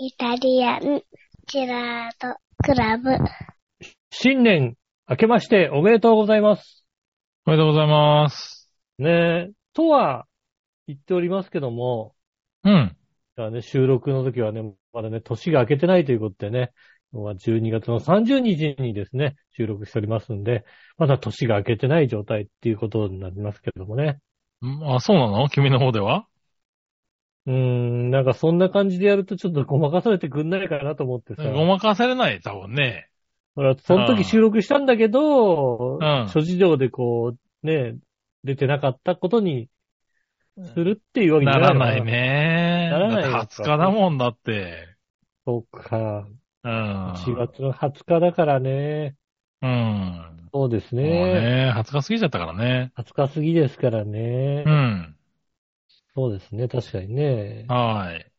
イタリアンジェラートクラブ。新年明けましておめでとうございます。おめでとうございます。ねえ、とは言っておりますけども、うん。だからね、収録の時はね、まだね、年が明けてないということでね、今日は12月の30日にですね、収録しておりますんで、まだ年が明けてない状態っていうことになりますけれどもね。んあ、そうなの？君の方では？うーん、なんかそんな感じでやるとちょっとごまかされてくんないかなと思ってさ。ごまかされない、多分ね。ほら、その時収録したんだけど、うん諸事情でこう、ね、出てなかったことにするっていうわけじゃないのかならない。ね。ならないだって20日だもんだって。そうか。うん。4月の20日だからね。うん。そうですもうね。ね、20日過ぎちゃったからね。20日過ぎですからね。うん。そうですね。確かにね。はい。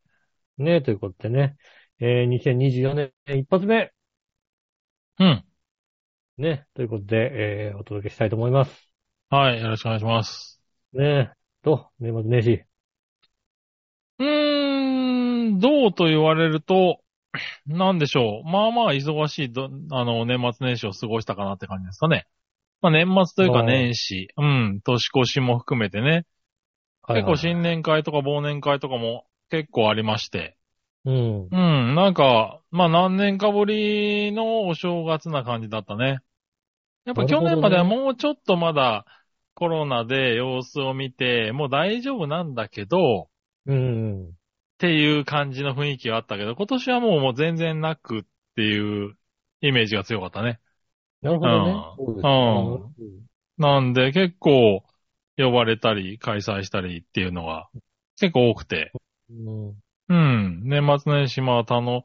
ねということでね。えー、2024年一発目。うん。ね。ということで、えー、お届けしたいと思います。はい。よろしくお願いします。ねと、年末年始。うーん、どうと言われると、なんでしょう。まあまあ忙しいど、あの、年末年始を過ごしたかなって感じですかね。まあ年末というか年始、うん、年越しも含めてね。結構新年会とか忘年会とかも結構ありまして。うん。うん、なんか、まあ何年かぶりのお正月な感じだったね。やっぱ去年まではもうちょっとまだコロナで様子を見て、もう大丈夫なんだけど、うん。っていう感じの雰囲気はあったけど、今年はもうもう全然なくっていうイメージが強かったね。なるほどね。うんうんなんで結構呼ばれたり開催したりっていうのが結構多くて。うん。うん。年末年始まあ楽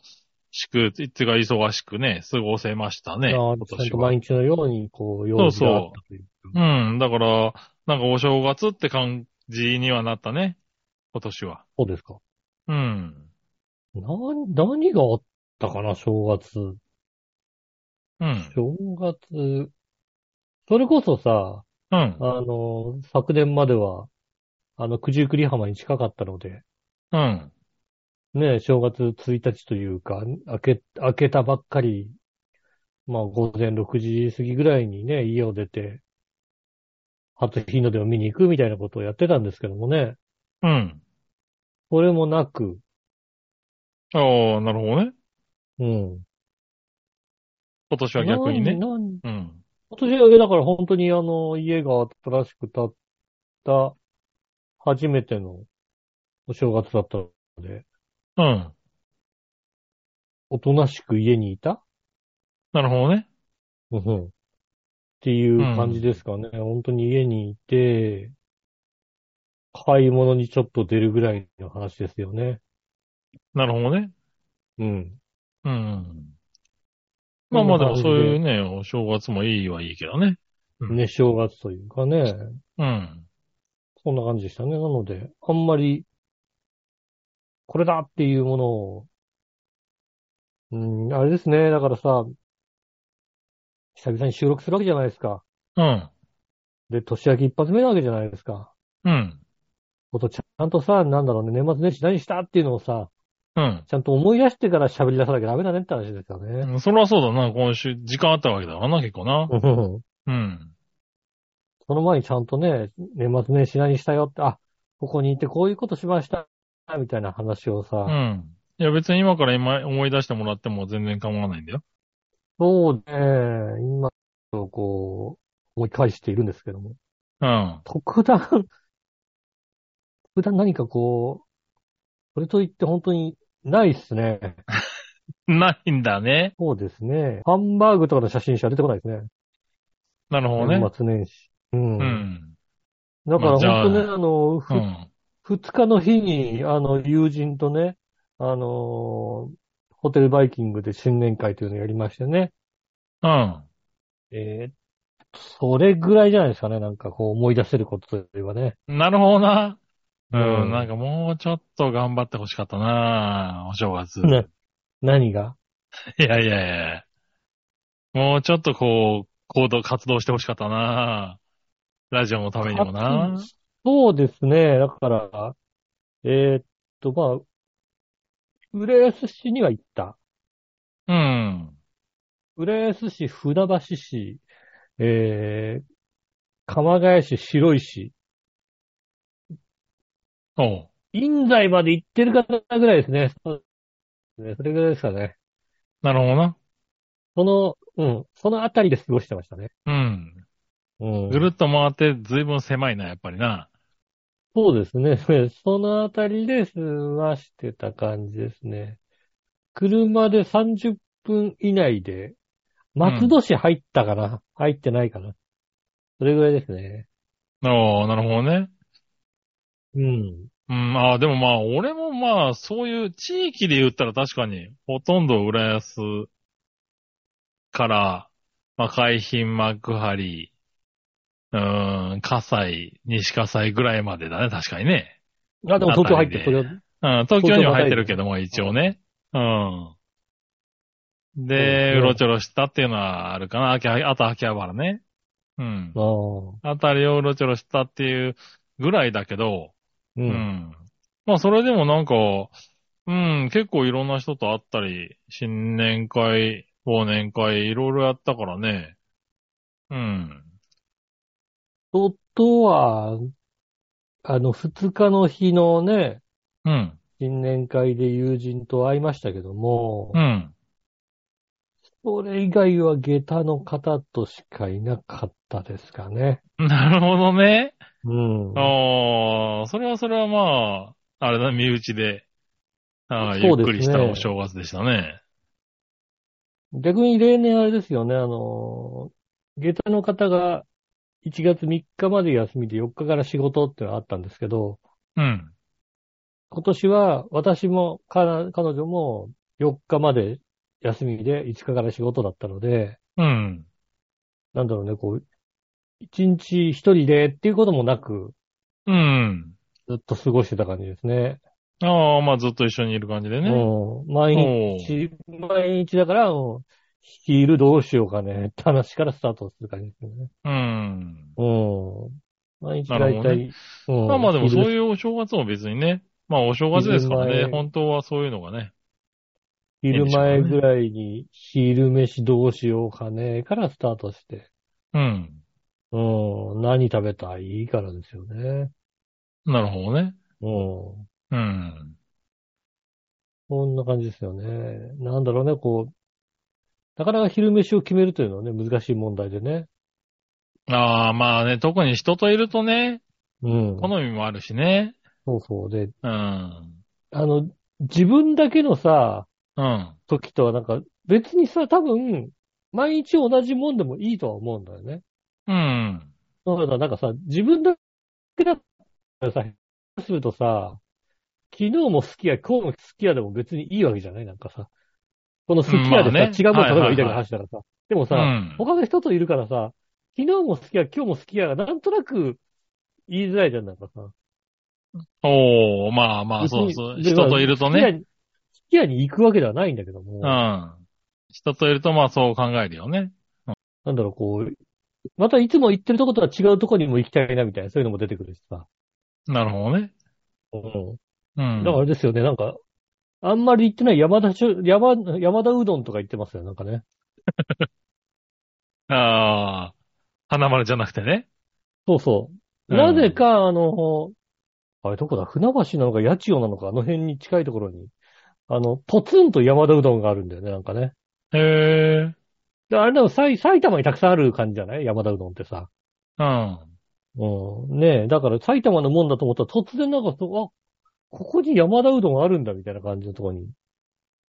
しく、いつが忙しくね、過ごせましたね。あ今年毎日のように、こう、用事があったといううん。だから、なんかお正月って感じにはなったね。今年は。そうですか。うん。な、何があったかな、正月。うん。正月。それこそさ、うん。あの、昨年までは、あの、九十九里浜に近かったので、うん。ね、正月1日というか、明け、明けたばっかり、まあ午前6時過ぎぐらいにね、家を出て、初日の出を見に行くみたいなことをやってたんですけどもね、うん。それもなく、ああ、なるほどね。うん。今年は逆にね。ななんうん。今年はだから本当にあの、家が新しく建った初めてのお正月だったので、うん。おとなしく家にいた？なるほどね。うん。っていう感じですかね。本当に家にいて、買い物にちょっと出るぐらいの話ですよね。なるほどね。うん。うん。まあまあでもそういうね、お正月もいいはいいけどね。うんね、正月というかね。うん。そんな感じでしたね。なので、あんまり、これだっていうものを、うん、あれですね。だからさ、久々に収録するわけじゃないですか。うん。で、年明け一発目なわけじゃないですか。うん。ことちゃんとさ、なんだろうね、年末年始何したっていうのをさ、うん。ちゃんと思い出してから喋り出さなきゃダメだねって話ですよね。うんそれはそうだな、今週、時間あったわけだからな、結構な。うんうん。その前にちゃんとね、年末年始何したよって、あ、ここにいてこういうことしました、みたいな話をさ、うん。いや別に今から今思い出してもらっても全然構わないんだよ。そうね、今、こう、思い返しているんですけども。うん。特段、特段何かこう、それといって本当にないっすね。ないんだね。そうですね。ハンバーグとかの写真しか出てこないですね。なるほどね。年末年始。うん。うん。だから本当ね、あの、ふうん。二日の日に、あの、友人とね、あのーホテルバイキングで新年会というのをやりましてね。うん。えーそれぐらいじゃないですかね。なんかこう思い出せることといえばね。なるほどな。ううんん。なんかもうちょっと頑張ってほしかったな、お正月。な、何が？いやいやいや。もうちょっとこう、行動、活動してほしかったな。ラジオのためにもな。そうですね。だから、えーっと、まあ、浦安市には行った。うん。浦安市、船橋市、えー、鎌ヶ谷市、白石。印西まで行ってる方ぐらいですね。そうですねそれぐらいですかね。なるほどな。その、うん、そのあたりで過ごしてましたね。うん。うん。ぐるっと回ってずいぶん狭いな、やっぱりな。そうですね。そのあたりで済ましてた感じですね。車で30分以内で、松戸市入ったかな、入ってないかな？それぐらいですね。おー、なるほどね。うん。うん、ああ、でもまあ、俺もまあ、そういう地域で言ったら確かに、ほとんど浦安から、まあ、海浜幕張、うーん、葛西、西葛西ぐらいまでだね、確かにね。あ、でも東京入ってる。うん、東京には入ってるけども、一応ね。うん。で、ねうろちょろしたっていうのはあるかな。秋葉あと秋葉原ね。うん。あたりをうろちょろしたっていうぐらいだけど、う。うんん。まあ、それでもなんか、うん、結構いろんな人と会ったり、新年会、忘年会、いろいろやったからね。うん。とは、あの、二日の日のね、うん。新年会で友人と会いましたけども、うん。それ以外は下駄の方としかいなかったですかね。なるほどね。うん。ああ、それはそれはまあ、あれだ、身内で、ああゆっくりしたお正月でしたね。逆に例年あれですよね、あの、下駄の方が1月3日まで休みで4日から仕事ってのがあったんですけど、うん。今年は私もか彼女も4日まで休みで5日から仕事だったので、うん。なんだろうね、こう、1日1人でっていうこともなく、うん。ずっと過ごしてた感じですね。ああ、まあずっと一緒にいる感じでね。うん。毎日、毎日だから、うん昼どうしようかねって話からスタートする感じですね。うん。うん。毎日なるほどだいたい、うんまあまあでもそう昼いうお正月も別にね。まあお正月ですからね。本当はそういうのがね。昼前ぐらいに昼飯どうしようかねからスタートして。うん。うん。何食べたいからですよね。なるほどね。うん。うん。こんな感じですよね。なんだろうね、こう、なかなか昼飯を決めるというのはね、難しい問題でね。ああ、まあね、特に人といるとね、うん。好みもあるしね。そうそう。で、うん。あの、自分だけのさ、うん。時とはなんか、別にさ、多分、毎日同じもんでもいいとは思うんだよね。うん。だからなんかさ、自分だけだったらさ、するとさ、昨日も好きや、今日も好きやでも別にいいわけじゃない？なんかさ。この好きやでさ、うんまあね違うもん食べればいいだけの話だからさ。でもさ、うん。他の人といるからさ、昨日も好きや、今日も好きやが、なんとなく言いづらいじゃん、なんかさ。おー、まあまあ、そうそう。人といるとね。。好きやに行くわけではないんだけども、うん。人といるとまあそう考えるよね。なんだろう、こう、またいつも行ってるとことは違うとこにも行きたいな、みたいな、そういうのも出てくるしさ。なるほどね。うん。うん。だからあれですよね、なんか、あんまり行ってない山田しょ、山、山田うどんとか行ってますよ、なんかね。ああ、花丸じゃなくてね。そうそう。うんなぜか、あの、あれどこだ？船橋なのか八千代なのか、あの辺に近いところに、あの、ポツンと山田うどんがあるんだよね、なんかね。へえ。であれでも埼埼玉にたくさんある感じじゃない？山田うどんってさ。うん。うん。ねえ、だから埼玉のもんだと思ったら突然なんかそう、あ、ここに山田うどんあるんだみたいな感じのところに、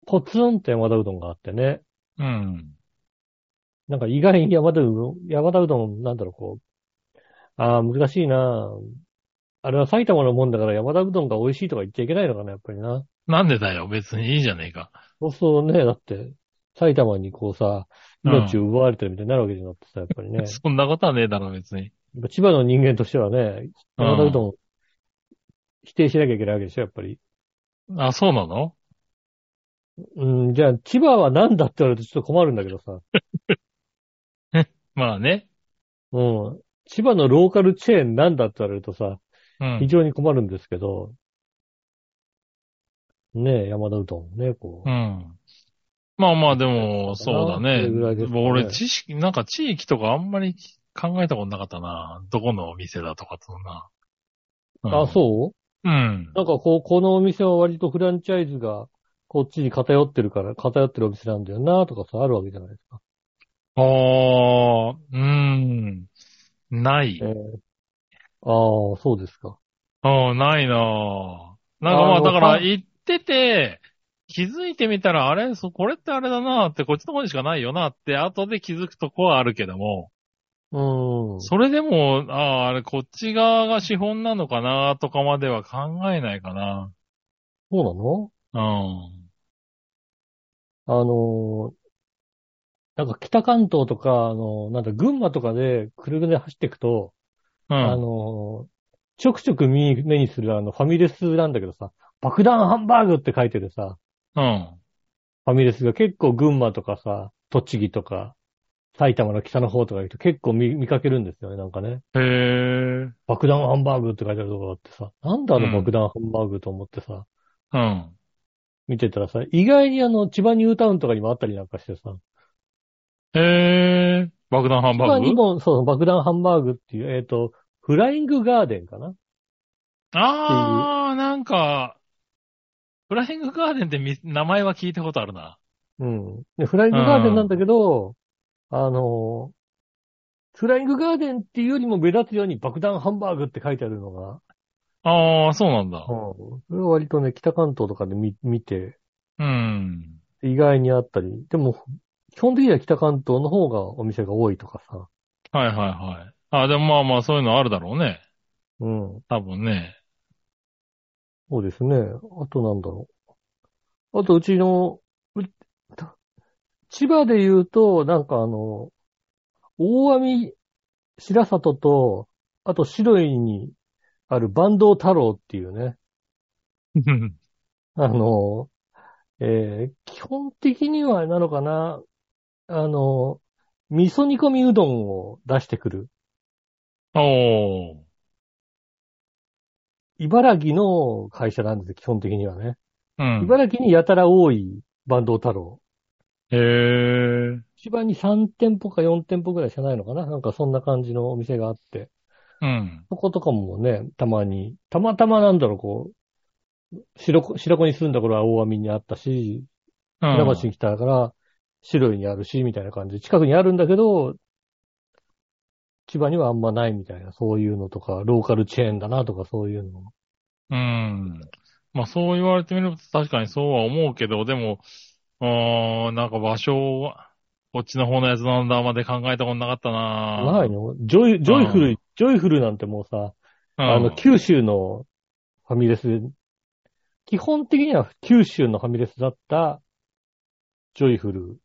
ポツンと山田うどんがあってね。うん。なんか意外に山田うどん、山田うどん、なんだろう、こう。ああ、難しいな。あれは埼玉のもんだから山田うどんが美味しいとか言っちゃいけないのかな、やっぱりな。なんでだよ、別にいいじゃねえか。そうそうね、だって、埼玉にこうさ、うん命を奪われてるみたいになるわけじゃなくてさ、やっぱりね。そんなことはねえだろ、別に。やっぱ千葉の人間としてはね、うん山田うどん、否定しなきゃいけないわけでしょ、やっぱり。あ、そうなの？うん、じゃあ、千葉は何だって言われるとちょっと困るんだけどさ。まあね。うん。千葉のローカルチェーンなんだって言われるとさ、うん。非常に困るんですけど、ね、山田うどんね、こう。うん。まあまあでも、そうだそねね俺、知識、なんか地域とかあんまり考えたことなかったな。どこのお店だとかとな。うんあ、そう？うん。なんかこう、このお店は割とフランチャイズがこっちに偏ってるから、偏ってるお店なんだよなとかさ、あるわけじゃないですか。ああ、うん。ないえ。ーああ、そうですか。ああ、ないなぁなんかまあ、だからは行ってて、気づいてみたら、あれそこれってあれだなって、こっちの方にしかないよなって、後で気づくとこはあるけども、うーん。それでも、ああ、あれこっち側が資本なのかなとかまでは考えないかな。そうなの？うん。あのーなんか北関東とか、あのーなんだ、群馬とかで車で走っていくと、うん。あのーちょくちょく目に目にするあの、ファミレスなんだけどさ、爆弾ハンバーグって書いてるさ、うん。ファミレスが結構群馬とかさ、栃木とか、埼玉の北の方とか行くと結構見見かけるんですよね、なんかね。へえ。爆弾ハンバーグって書いてあるとこがあってさ、なんだあのうん爆弾ハンバーグと思ってさ、うん。見てたらさ、意外にあの、千葉ニュータウンとかにもあったりなんかしてさ、へえ。爆弾ハン千バーグ？葉にも、そう、爆弾ハンバーグっていう、えっ、と、フライングガーデンかな？ああ、なんか、フライングガーデンってみ名前は聞いたことあるな。うん。で、フライングガーデンなんだけど、あの、フライングガーデンっていうよりも目立つように爆弾ハンバーグって書いてあるのが、ああ、そうなんだ。うん。それは割とね、北関東とかで見見て、うん。意外にあったり、でも、基本的には北関東の方がお店が多いとかさ、はいはいはい。あでもまあまあそういうのあるだろうね。うん。多分ね。そうですね。あとなんだろう。あと、うちの、う千葉で言うと、なんかあの、大網白里と、あと白井にある坂東太郎っていうね、あの、えー基本的にはなのかな、あの、味噌煮込みうどんを出してくる。おー。茨城の会社なんです、基本的にはね。うん。茨城にやたら多い坂東太郎。へえ。千葉に3店舗か4店舗ぐらいしかないのかな？なんかそんな感じのお店があって。うん。そことかもね、たまに、たまたまなんだろう、こう、白子、白子に住んだ頃は大網にあったし、うん。船橋に来たから白いにあるし、みたいな感じで、近くにあるんだけど、千葉にはあんまないみたいな、そういうのとか、ローカルチェーンだなとか、そういうの。うん。まあそう言われてみると確かにそうは思うけど、でも、あーなんか場所は、こっちの方のやつなんだまで考えたことなかったなないの？ジョイ、ジョイフル、ジョイフルなんてもうさ、うんあの、九州のファミレスで、基本的には九州のファミレスだった、ジョイフル。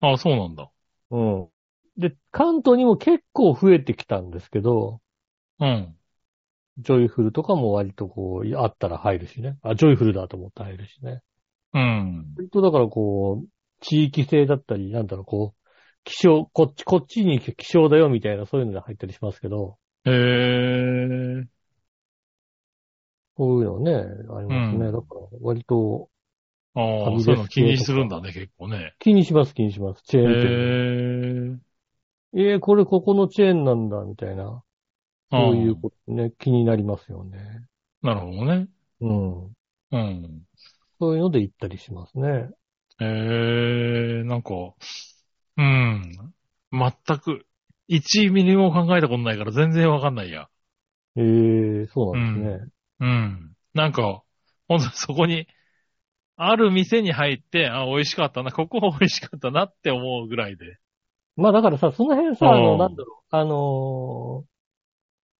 あ、そうなんだ。うん。で、関東にも結構増えてきたんですけど、うん。ジョイフルとかも割とこう、あったら入るしね。あ、ジョイフルだと思って入るしね。うん。割とだからこう、地域性だったり、なんだろう、こう、希少、こっち、こっちに希少だよみたいな、そういうので入ったりしますけど、へえ。こういうのね、ありますね。うんだから、割とああ、そういうの気にするんだね、結構ね。気にします、気にします。チェへーン店。え。えー、これここのチェーンなんだ、みたいな。そういうあことね、気になりますよね。あなるほどね。うん。うん。そういうので行ったりしますね。へえ、なんか、うん。全く、1ミリも考えたことないから全然わかんないや。えー、そうなんですね。うん。なんか、ほんとそこに、ある店に入って、あ、美味しかったな、ここ美味しかったなって思うぐらいで。まあだからさ、その辺さ、あの、うんなんだろう、あのー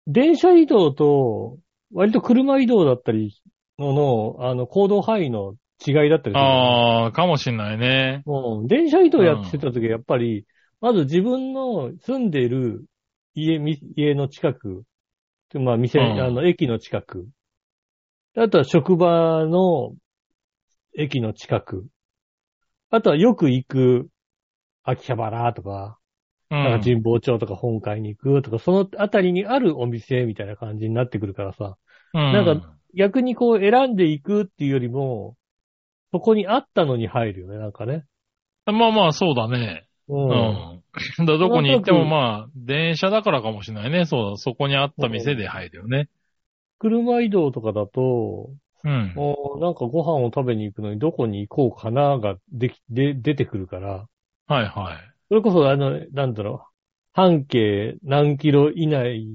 電車移動と、割と車移動だったりのの、あの、行動範囲の違いだったりする。ああ、かもしんないね。うん。電車移動やってた時はやっぱり、まず自分の住んでいる家、み家の近く、まあ店、うんあの、駅の近く。あとは職場の駅の近く。あとはよく行く秋葉原とか、うん。なんか神保町とか本会に行くとか、そのあたりにあるお店みたいな感じになってくるからさ、うん、なんか逆にこう選んでいくっていうよりも、そこにあったのに入るよね、なんかね。まあまあ、そうだね。う。うんん。だどこに行ってもまあ、電車だからかもしれないね。そうだ、そこにあった店で入るよね。車移動とかだと、うん。もうなんかご飯を食べに行くのにどこに行こうかなができ、で、出てくるから、はいはい。それこそあの、なんだろう、半径何キロ以内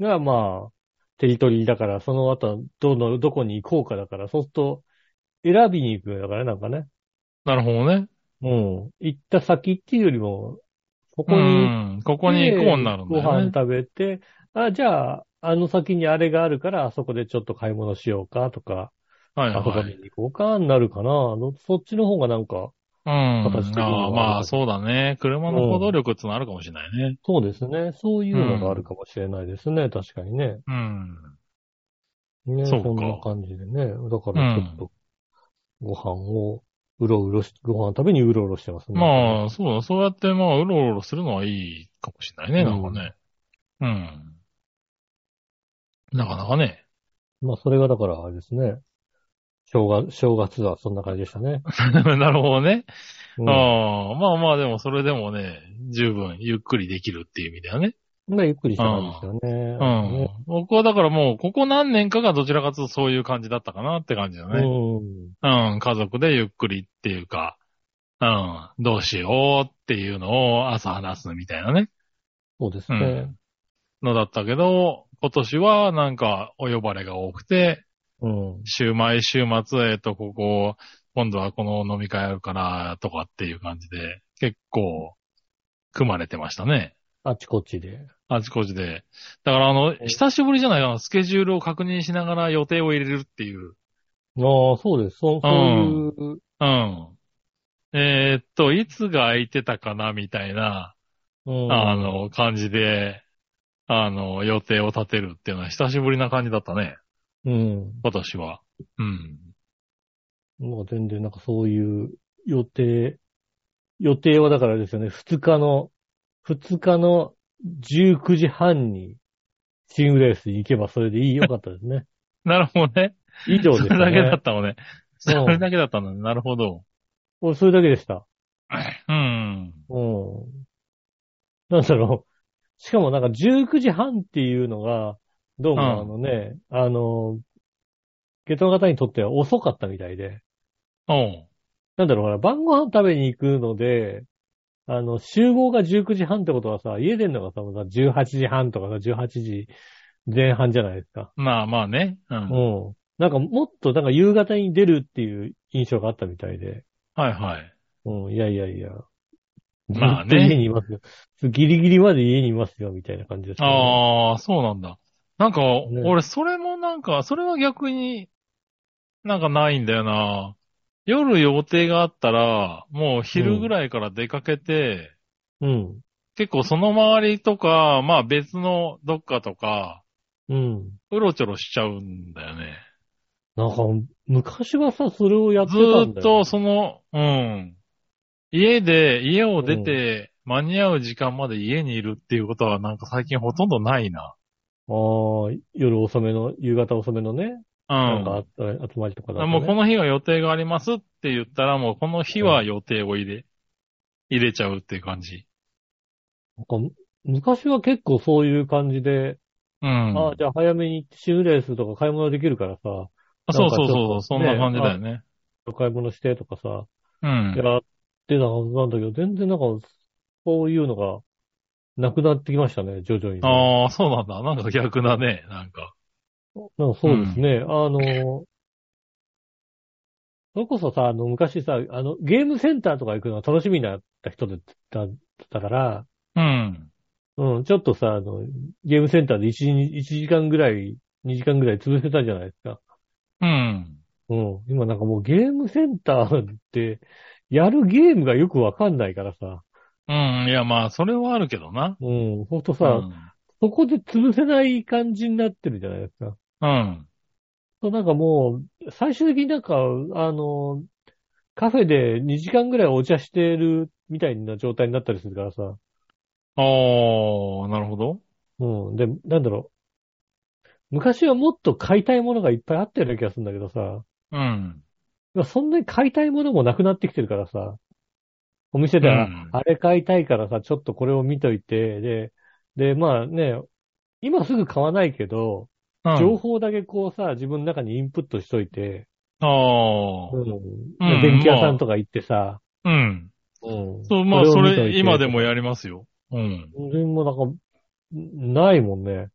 がまあ、テリトリーだから、その後、どの、どこに行こうかだから、そうすると、選びに行くよだからね、なんかね。なるほどね。うん。行った先っていうよりも、ここうにん。ここに行こうになるんだごよね。飯食べて、あ、じゃあ、あの先にあれがあるから、あそこでちょっと買い物しようかとか、はいあそこにはい。行こうかになるかな。のそっちの方がなんか、うん。形的にはああまあ、そうだね。車の行動力ってのあるかもしれないね。そうですね。そういうのがあるかもしれないですね。確かにね。うん。ねそうかそんな感じでね。だからちょっと、ご飯を、うろうろし、ご飯食べにうろうろしてますね。まあ、そうだ。そうやって、まあ、うろうろするのはいいかもしれないね。なんかね。うん。なかなかね。まあ、それがだから、あれですね。正月、正月はそんな感じでしたね。なるほどね。うんああ、まあまあでもそれでもね、十分ゆっくりできるっていう意味だよね。まあ、ゆっくりした感じですよね。うん。僕はだからもう、ここ何年かがどちらかというとそういう感じだったかなって感じだね。うん。うん。家族でゆっくりっていうか、うん。どうしようっていうのを朝話すみたいなね。そうですねうん。。のだったけど、今年はなんかお呼ばれが多くて、うん。週毎週末、えっと、ここ、今度はこの飲み会あるから、とかっていう感じで、結構、組まれてましたね。あちこちで。あちこちで。だからあの、久しぶりじゃないかな、スケジュールを確認しながら予定を入れるっていう。ああ、そうです。そそういう、うん。えーっと、いつが空いてたかな、みたいな、うんあ、の、感じで、あの、予定を立てるっていうのは久しぶりな感じだったね。うん。私は。うん。なんか全然なんかそういう予定、予定はだからですよね、2日の、2日の19時半にチームレースに行けばそれでいいよかったですね。なるほどね。以上ですね。それだけだったのね。うんそれだけだったんだね。なるほど。俺それだけでした。うん。うん。なんだろう。しかもなんか19時半っていうのが、どうもうんあのね、あの、ゲトの方にとっては遅かったみたいで。おう。なんだろう、ほら、晩ご飯食べに行くので、あの、集合が19時半ってことはさ、家出んのがさ、もうさ18時半とかさ、18時前半じゃないですか。まあまあね。うん。うん。なんかもっと、なんか夕方に出るっていう印象があったみたいで。はいはい。うん、いやいやいや。まあねずっと家にいますよ。ギリギリまで家にいますよ、みたいな感じです、ね。ああ、そうなんだ。なんか、ね俺、それもなんか、それは逆になんかないんだよな。夜予定があったら、もう昼ぐらいから出かけて、うん。結構その周りとか、まあ別のどっかとか、うん。うろちょろしちゃうんだよね。なんか、昔はさ、それをやってずたんだよ。ーっとその、うん。家で、家を出て、間に合う時間まで家にいるっていうことはなんか最近ほとんどないな。ああ、夜遅めの、夕方遅めのね、うん。なんかあ集まりとかだと、ね。もうこの日は予定がありますって言ったら、もうこの日は予定を入れ、入れちゃうっていう感じ。なんか昔は結構そういう感じで、うん。ああ、じゃあ早めに行ってシムレースとか買い物できるからさ、あそうそうそう、そんな感じだよね。買い物してとかさ、うん。やってたはずなんだけど、全然なんか、そういうのが、なくなってきましたね、徐々にね、ああ、そうなんだ。なんか逆だね、なんか。なんかそうですね。あの、それこそさ、あの、昔さ、あの、ゲームセンターとか行くのが楽しみになった人だっただから、うん。うん、ちょっとさ、あの、ゲームセンターで1時1時間ぐらい、2時間ぐらい潰せたじゃないですか。うん。うん。今なんかもうゲームセンターって、やるゲームがよくわかんないからさ。うん。いや、まあ、それはあるけどな。うん。ほんとさ、うん。そこで潰せない感じになってるじゃないですか。うん。そうなんかもう、最終的になんか、あの、カフェで2時間ぐらいお茶してるみたいな状態になったりするからさ。ああ、なるほど。うん。で、なんだろう。昔はもっと買いたいものがいっぱいあったような気がするんだけどさ。うん。まあそんなに買いたいものもなくなってきてるからさ、お店では、うんあれ買いたいからさ、ちょっとこれを見といて、で、で、まあね、今すぐ買わないけど、うん。情報だけこうさ、自分の中にインプットしといて、ああ。うんうん電気屋さんとか行ってさ、うん。うんそう、まあ、それ、今でもやりますよ。うん。でもなんか、ないもんね。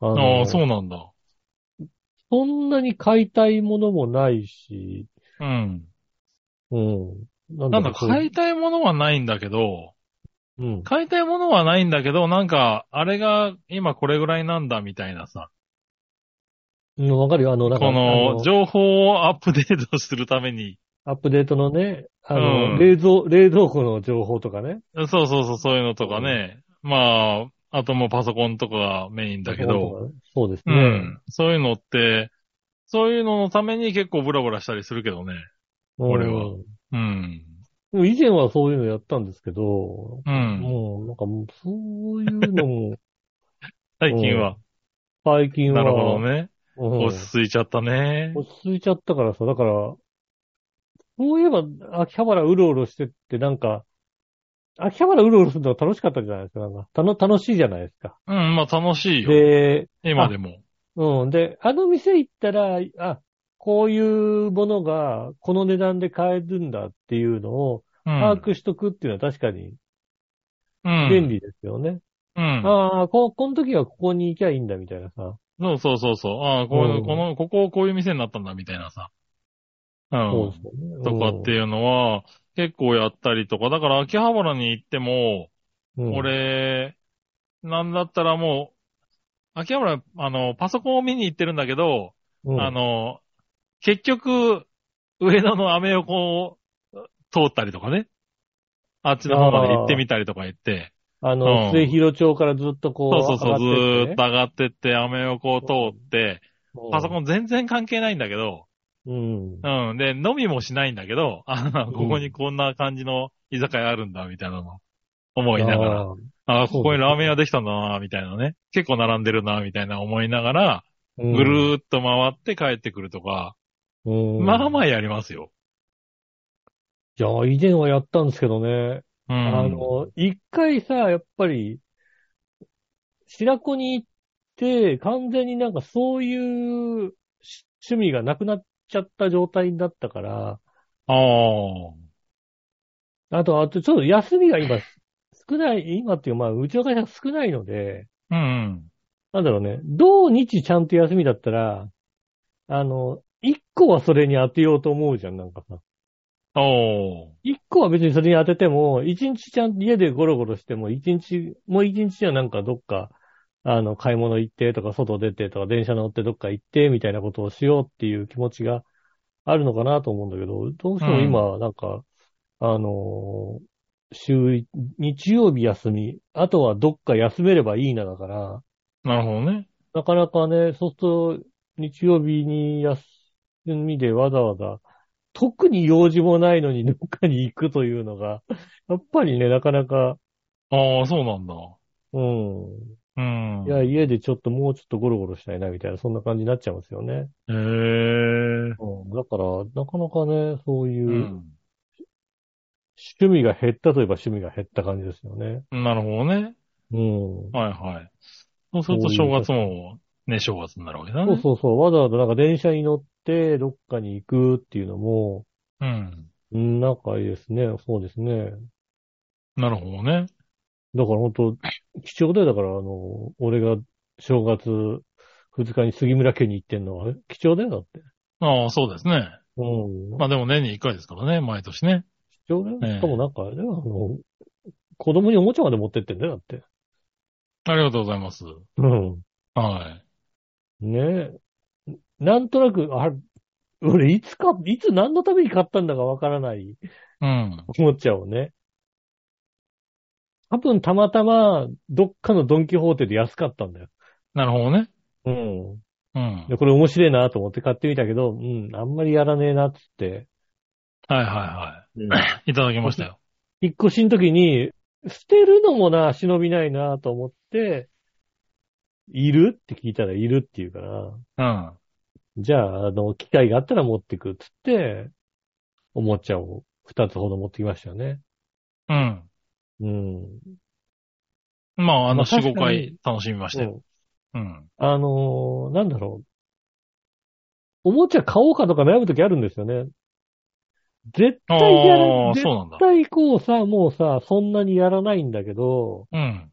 ああ、そうなんだ。そんなに買いたいものもないし、うん。うん。ななんだ、こう買いたいものはないんだけど、うん。買いたいものはないんだけど、なんか、あれが今これぐらいなんだみたいなさ。うんわかるよ。あの、なんか、こあの、情報をアップデートするために。アップデートのね、あの、うん冷蔵、冷蔵庫の情報とかね。そうそうそう、そういうのとかね。まあ、あともうパソコンとかがメインだけど、そうですね。うん。そういうのって、そういうののために結構ブラブラしたりするけどね。うん俺はうん。でも以前はそういうのやったんですけど、うん。もう、なんかもう、そういうのも、最近は。最近は、なるほどね。うん落ち着いちゃったね。落ち着いちゃったからさ、だから、そういえば、秋葉原うろうろしてって、なんか、秋葉原うろうろするのが楽しかったじゃないですか。なんか、たの楽しいじゃないですか。うん、まあ楽しいよ。で、今でも。うん。で、あの店行ったら、あ、こういうものがこの値段で買えるんだっていうのをうん。把握しとくっていうのは確かにうん。便利ですよね。うん。ああ、こ、この時はここに行きゃいいんだみたいなさ。そうそうそうそう。ああ、こういう、うんこの、こここういう店になったんだみたいなさ。うんそうで。すよね。とかっていうのは、結構やったりとか、だから秋葉原に行っても、うん、俺、なんだったらもう、秋葉原、あの、パソコンを見に行ってるんだけど、うん、あの、結局、上野のアメ横を通ったりとかね。あっちの方まで行ってみたりとか言って。あの、うん末広町からずっとこう、そうそうそう、ずーっとと、上がってって、アメ横を通って、パソコン。ン全然関係ないんだけど、うん。うん。で、飲みもしないんだけど、あの、ここにこんな感じの居酒屋あるんだ、みたいなの思いながら。あーああ、ここにラーメン屋できたんだな、みたいなね。結構並んでるな、みたいな思いながら、うんぐるーっと回って帰ってくるとか、うんまあまあやりますよ。いや、以前はやったんですけどね。うん。あの、一回さ、やっぱり、白子に行って、完全になんかそういうし趣味がなくなっちゃった状態になったから、ああ。あと、あと、ちょっと休みが今、少ない、今っていうか、まあ、うちの会社少ないので、うんうん。なんだろうね、土日ちゃんと休みだったら、あの、一個はそれに当てようと思うじゃん、なんかさ。おー。一個は別にそれに当てても、一日ちゃんと家でゴロゴロしても、一日、もう一日はなんかどっか、あの、買い物行ってとか、外出てとか、電車乗ってどっか行ってみたいなことをしようっていう気持ちがあるのかなと思うんだけど、どうしても今、なんか、あのー週い、日曜日休み、あとはどっか休めればいいなだから、なるほどね。なかなかね、そうすると、日曜日に休みでわざわざ、特に用事もないのにどっかに行くというのが、やっぱりね、なかなか、ああ、そうなんだ。うん。うん。いや、家でちょっともうちょっとゴロゴロしたいな、みたいな、そんな感じになっちゃいますよね。へえ。うん。だから、なかなかね、そういうう、ん。趣味が減ったといえば趣味が減った感じですよね。なるほどね。うん。はいはい。そうすると正月も、ね、正月になるわけだね。そうそうそう。わざわざなんか電車に乗って、どっかに行くっていうのも、うん。うん、仲いいですね。そうですね。なるほどね。だから本当貴重だよ。だから、あの、俺が正月2日に杉村家に行ってんのは、貴重だよ。だって。ああ、そうですね。うん。まあでも年に1回ですからね、毎年ね。貴重だよ。ええしかもなんかあの、子供におもちゃまで持ってってんだよ。だって。ありがとうございます。うん。はい。ねえ。なんとなく、あ俺いつか、いつ何のために買ったんだかわからないうん。おもちゃをね。多分たまたま、どっかのドンキホーテで安かったんだよ。なるほどね。うん。うん。で、これ面白いなと思って買ってみたけど、うん、あんまりやらねえなっつって。はいはいはい。いただきましたよ。引っ越しの時に、捨てるのもな、忍びないなと思って、いる？って聞いたらいるって言うから、うん。じゃあ、あの、機会があったら持ってくっつって、おもちゃを二つほど持ってきましたよね。うん。うん。まあ、あの、まあ4、5確かに回楽しみましたよ。うんうん。あのーなんだろう。おもちゃ買おうかとか悩むときあるんですよね。絶あ対やらなんだ。対こうさ、もうさ、そんなにやらないんだけど、うん。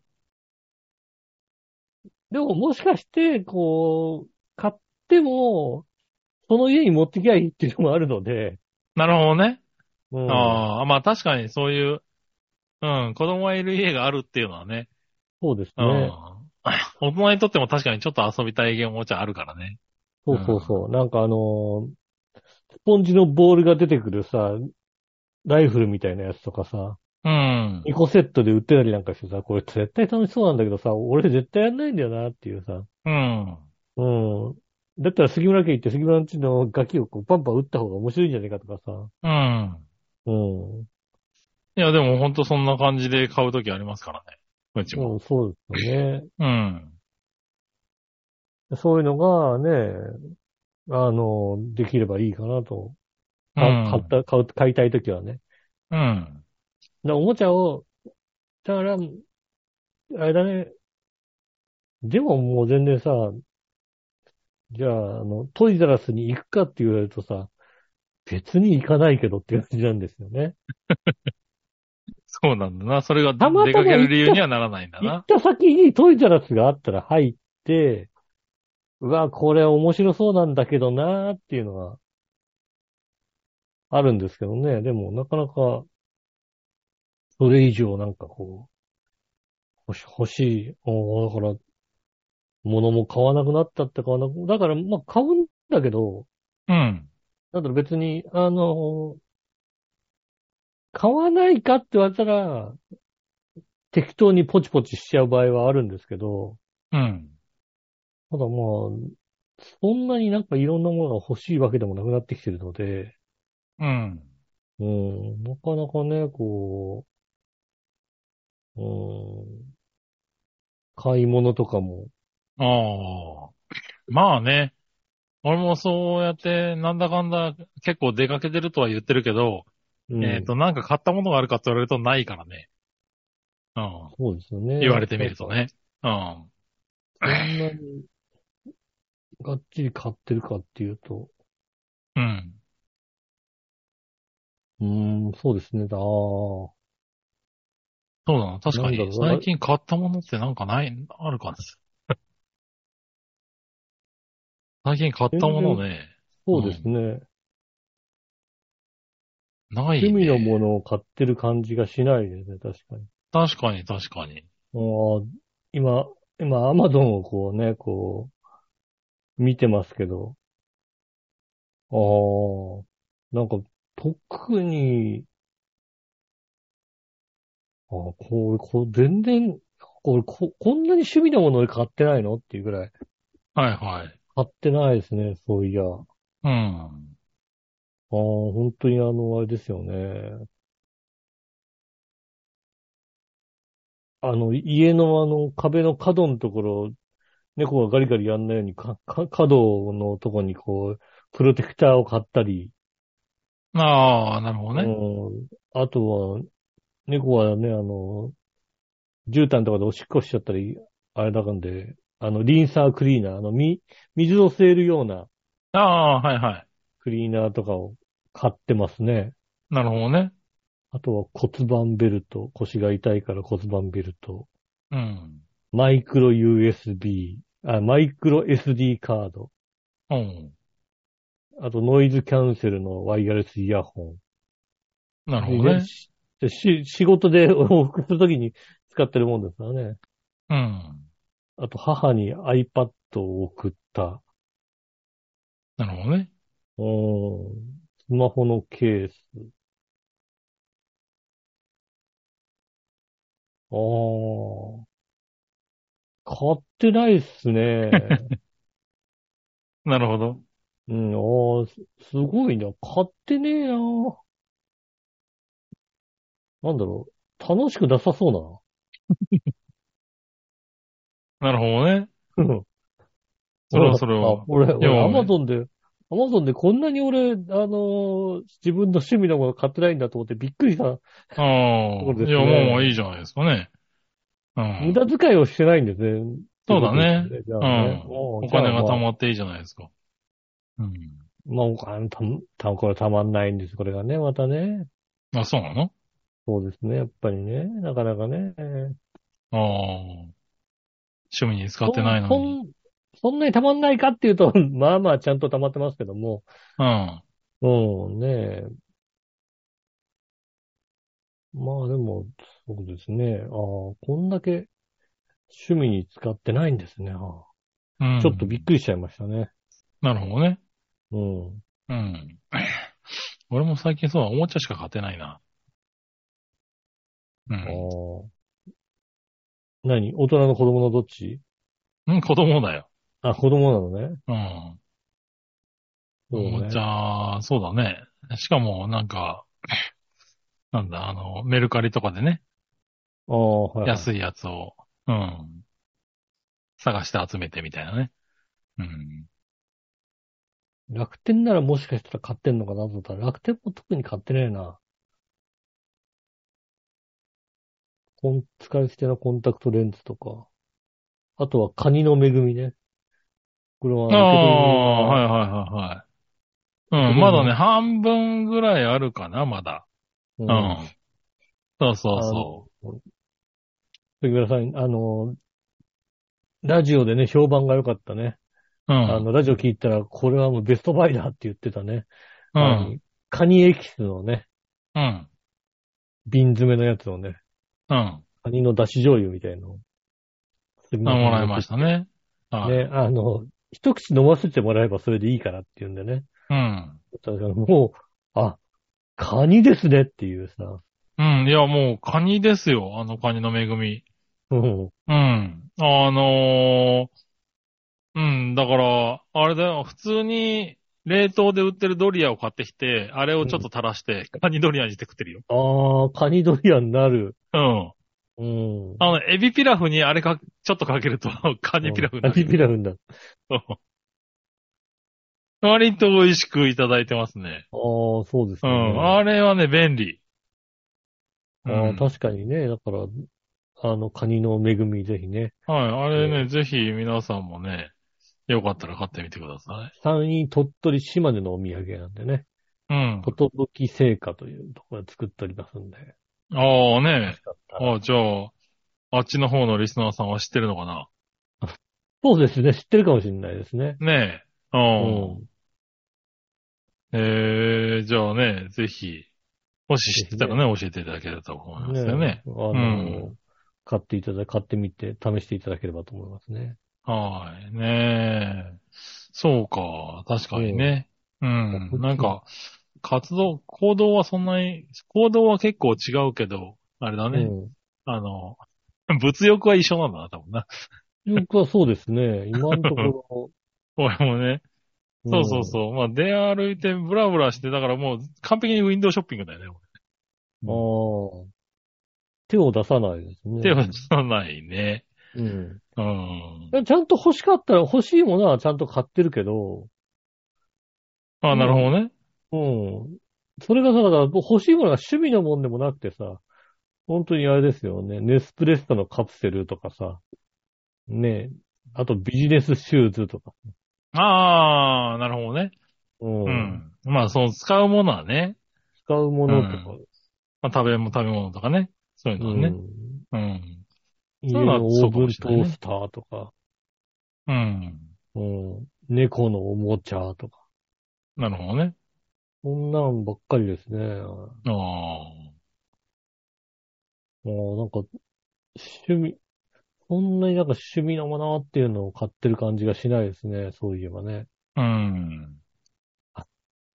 でももしかして、こう、買っても、その家に持ってきゃいいっていうのもあるので、なるほどね。うん、ああ、まあ確かにそういう、うん、子供がいる家があるっていうのはね。そうですうん。ね。大人にとっても確かにちょっと遊びたいゲームおもちゃあるからね。そうそうそう。なんかあのースポンジのボールが出てくるさ、ライフルみたいなやつとかさ、うん。2個セットで売ってたりなんかしてさ、これ絶対楽しそうなんだけどさ、俺絶対やんないんだよなっていうさ。うん。うん。だったら杉村家行って杉村んちのガキをこうパンパン打った方が面白いんじゃないかとかさ。うん。うん。いや、でもほんとそんな感じで買うときありますからね。うちも。うん、そうですよね。うん。そういうのがね、あの、できればいいかなと。かうん買った、買う、買いたいときはね。うん。でおもちゃを、だから、あれだね。でももう全然さ、じゃあ、あの、トイザラスに行くかって言われるとさ、別に行かないけどって感じなんですよね。そうなんだな。それがたまたま出かける理由にはならないんだ行っな。た先にトイザラスがあったら入って、うわ、これ面白そうなんだけどなーっていうのがあるんですけどね。でもなかなか、それ以上なんかこう、欲し欲しい。おーだから、物も買わなくなったって買わなく、だからまあ買うんだけど、うん。なんだろう別に、あの、買わないかって言われたら、適当にポチポチしちゃう場合はあるんですけど、うん。ただまあ、そんなになんかいろんなものが欲しいわけでもなくなってきてるので、うん。うん、なかなかね、こう、うん、買い物とかも、ああ。まあね。俺もそうやって、なんだかんだ結構出かけてるとは言ってるけど、うん、えっ、と、なんか買ったものがあるかって言われるとないからね。うん。そうですよね。言われてみるとね。うん。そんなに、がっちり買ってるかっていうと、うん。うーん、そうですね。ああ、そうだな。確かに。最近買ったものってなんかない、あるかな。最近買ったものね。そうですね。ない、ね。趣味のものを買ってる感じがしないですね、確かに。確かに、確かに。今、今、アマゾンをこうね、こう、見てますけど、ああ、なんか、特に、あーこれ、これ、全然、これこ、こんなに趣味なもので買ってないの？っていうぐらい、はいはい。買ってないですね、そういや。あうん。あ、本当にあの、あれですよね。あの、家のあの、壁の角のところ、猫がガリガリやんないように、か、か、角のとこにこう、プロテクターを買ったり、ああ、なるほどね。うんあとは、猫はね、あの、絨毯とかでおしっこしちゃったり、あれだかんで、あの、リンサークリーナー、あの、み、水を吸えるようなああ、はいはい。クリーナーとかを買ってますね。なるほどね。あとは骨盤ベルト、腰が痛いから骨盤ベルト、うん。マイクロ USB、あ、マイクロ SD カード、うん。あとノイズキャンセルのワイヤレスイヤホン。なるほどね。でし仕事で往復するときに使ってるもんですからね。うん。あと母に iPad を送った。なるほどね。うん。スマホのケース。ああ。買ってないっすね。なるほど。うん、ああ、すすごいな。買ってねえな。なんだろう。楽しくなさそうな るほどね。な。それはそれはあ。俺、俺、いやアマゾンで、アマゾンでこんなに俺、あのー自分の趣味のもの買ってないんだと思ってびっくりした。ああ、そうですねいや、もういいじゃないですかね。うん。無駄遣いをしてないんですね。そうだねってことですじゃあねうんおお金が貯ままっていいじゃないですか。うん。まあ、お金た、た、これたまんないんです、これがね、またね。あ、そうなの？そうですね、やっぱりね、なかなかね。ああ。趣味に使ってないのそに。んそんなにたまんないかっていうと、まあまあちゃんとたまってますけども。うん。うん、ねえ。まあでも、そうですね。ああ、こんだけ趣味に使ってないんですね。ああうん。ちょっとびっくりしちゃいましたね。なるほどね。うん。うん。俺も最近そうだ、おもちゃしか買ってないな。うん。何？大人の子供のどっち？うん、子供だよ。あ、子供なのね。うん。そうねおもちゃ、そうだね。しかも、なんか、なんだ、あの、メルカリとかでね、ああ、はい、はい。安いやつを、うん。探して集めてみたいなね。うん。楽天ならもしかしたら買ってんのかなと思ったら、楽天も特に買ってないな。使い捨てのコンタクトレンズとか。あとはカニの恵みね。これはああ、い。はいはいはいはい。うん、まだね、半分ぐらいあるかな、まだ。ううんん。そうそうそ杉村さん、あの、ラジオでね、評判が良かったね。う。うん。あの、ラジオ聞いたら、これはもうベストバイだって言ってたね。うん。カニエキスのね、うん。瓶詰めのやつをね、うん。カニの出汁醤油みたいのを。あもらいましたね。はい。ね、あの、一口飲ませてもらえばそれでいいからって言うんでね。うん。だからもう、あ、カニですねっていうさ。うん。いや、もう、カニですよ。あのカニの恵み。うん。うん。あのー、うん。だから、あれだよ。普通に、冷凍で売ってるドリアを買ってきて、あれをちょっと垂らして、カニドリアにして食ってるよ。ああ、カニドリアになる。うん。うん。あの、エビピラフにあれか、ちょっとかけると、カニピラフになカニる。ピラフになる。割と美味しくいただいてますね。ああ、そうですうね。ん。あれはね、便利。ああうん確かにね。だから、あの、カニの恵みぜひね。はい。あれね、ぜひ皆さんもね、よかったら買ってみてください。山陰、鳥取、島根のお土産なんでね。うん。ことぶき製菓というところで作っておりますんで。ああね。ああ、じゃあ、あっちの方のリスナーさんは知ってるのかな？そうですね。知ってるかもしれないですね。ねえ。ううん。ん。えー、じゃあね、ぜひ、もし知ってたらね、教えていただければと思いますよね。あの、うん買っていただ、買ってみて、試していただければと思いますね。はい。ねえ。そうか。確かにね。うん。うんなんか、活動、行動はそんなに、行動は結構違うけど、あれだね。うん。あの、物欲は一緒なんだな、多分な。僕はそうですね。今のとこ 俺もね。ろ。そうそうそう。まあ、出歩いてブラブラして、だからもう完璧にウィンドウショッピングだよね。うん。ああ。手を出さないですね。手は出さないね。うん。うん。ちゃんと欲しかったら、欲しいものはちゃんと買ってるけど、あ、なるほどね。うん。それがさ、だから欲しいものが趣味のもんでもなくてさ、本当にあれですよね。ネスプレッソのカプセルとかさ、ねあとビジネスシューズとか。ああ、なるほどね。うん。うん。まあ、その使うものはね。使うものとか。まあ、食べも、食べ物とかね。そういうのはね。うん。ういうのオーブントースターとか、うん。うん。猫のおもちゃとか。なるほどね。そんなんばっかりですね。ああ。もうなんか、趣味、そんなになんか趣味のものっていうのを買ってる感じがしないですね。そういえばね。うん。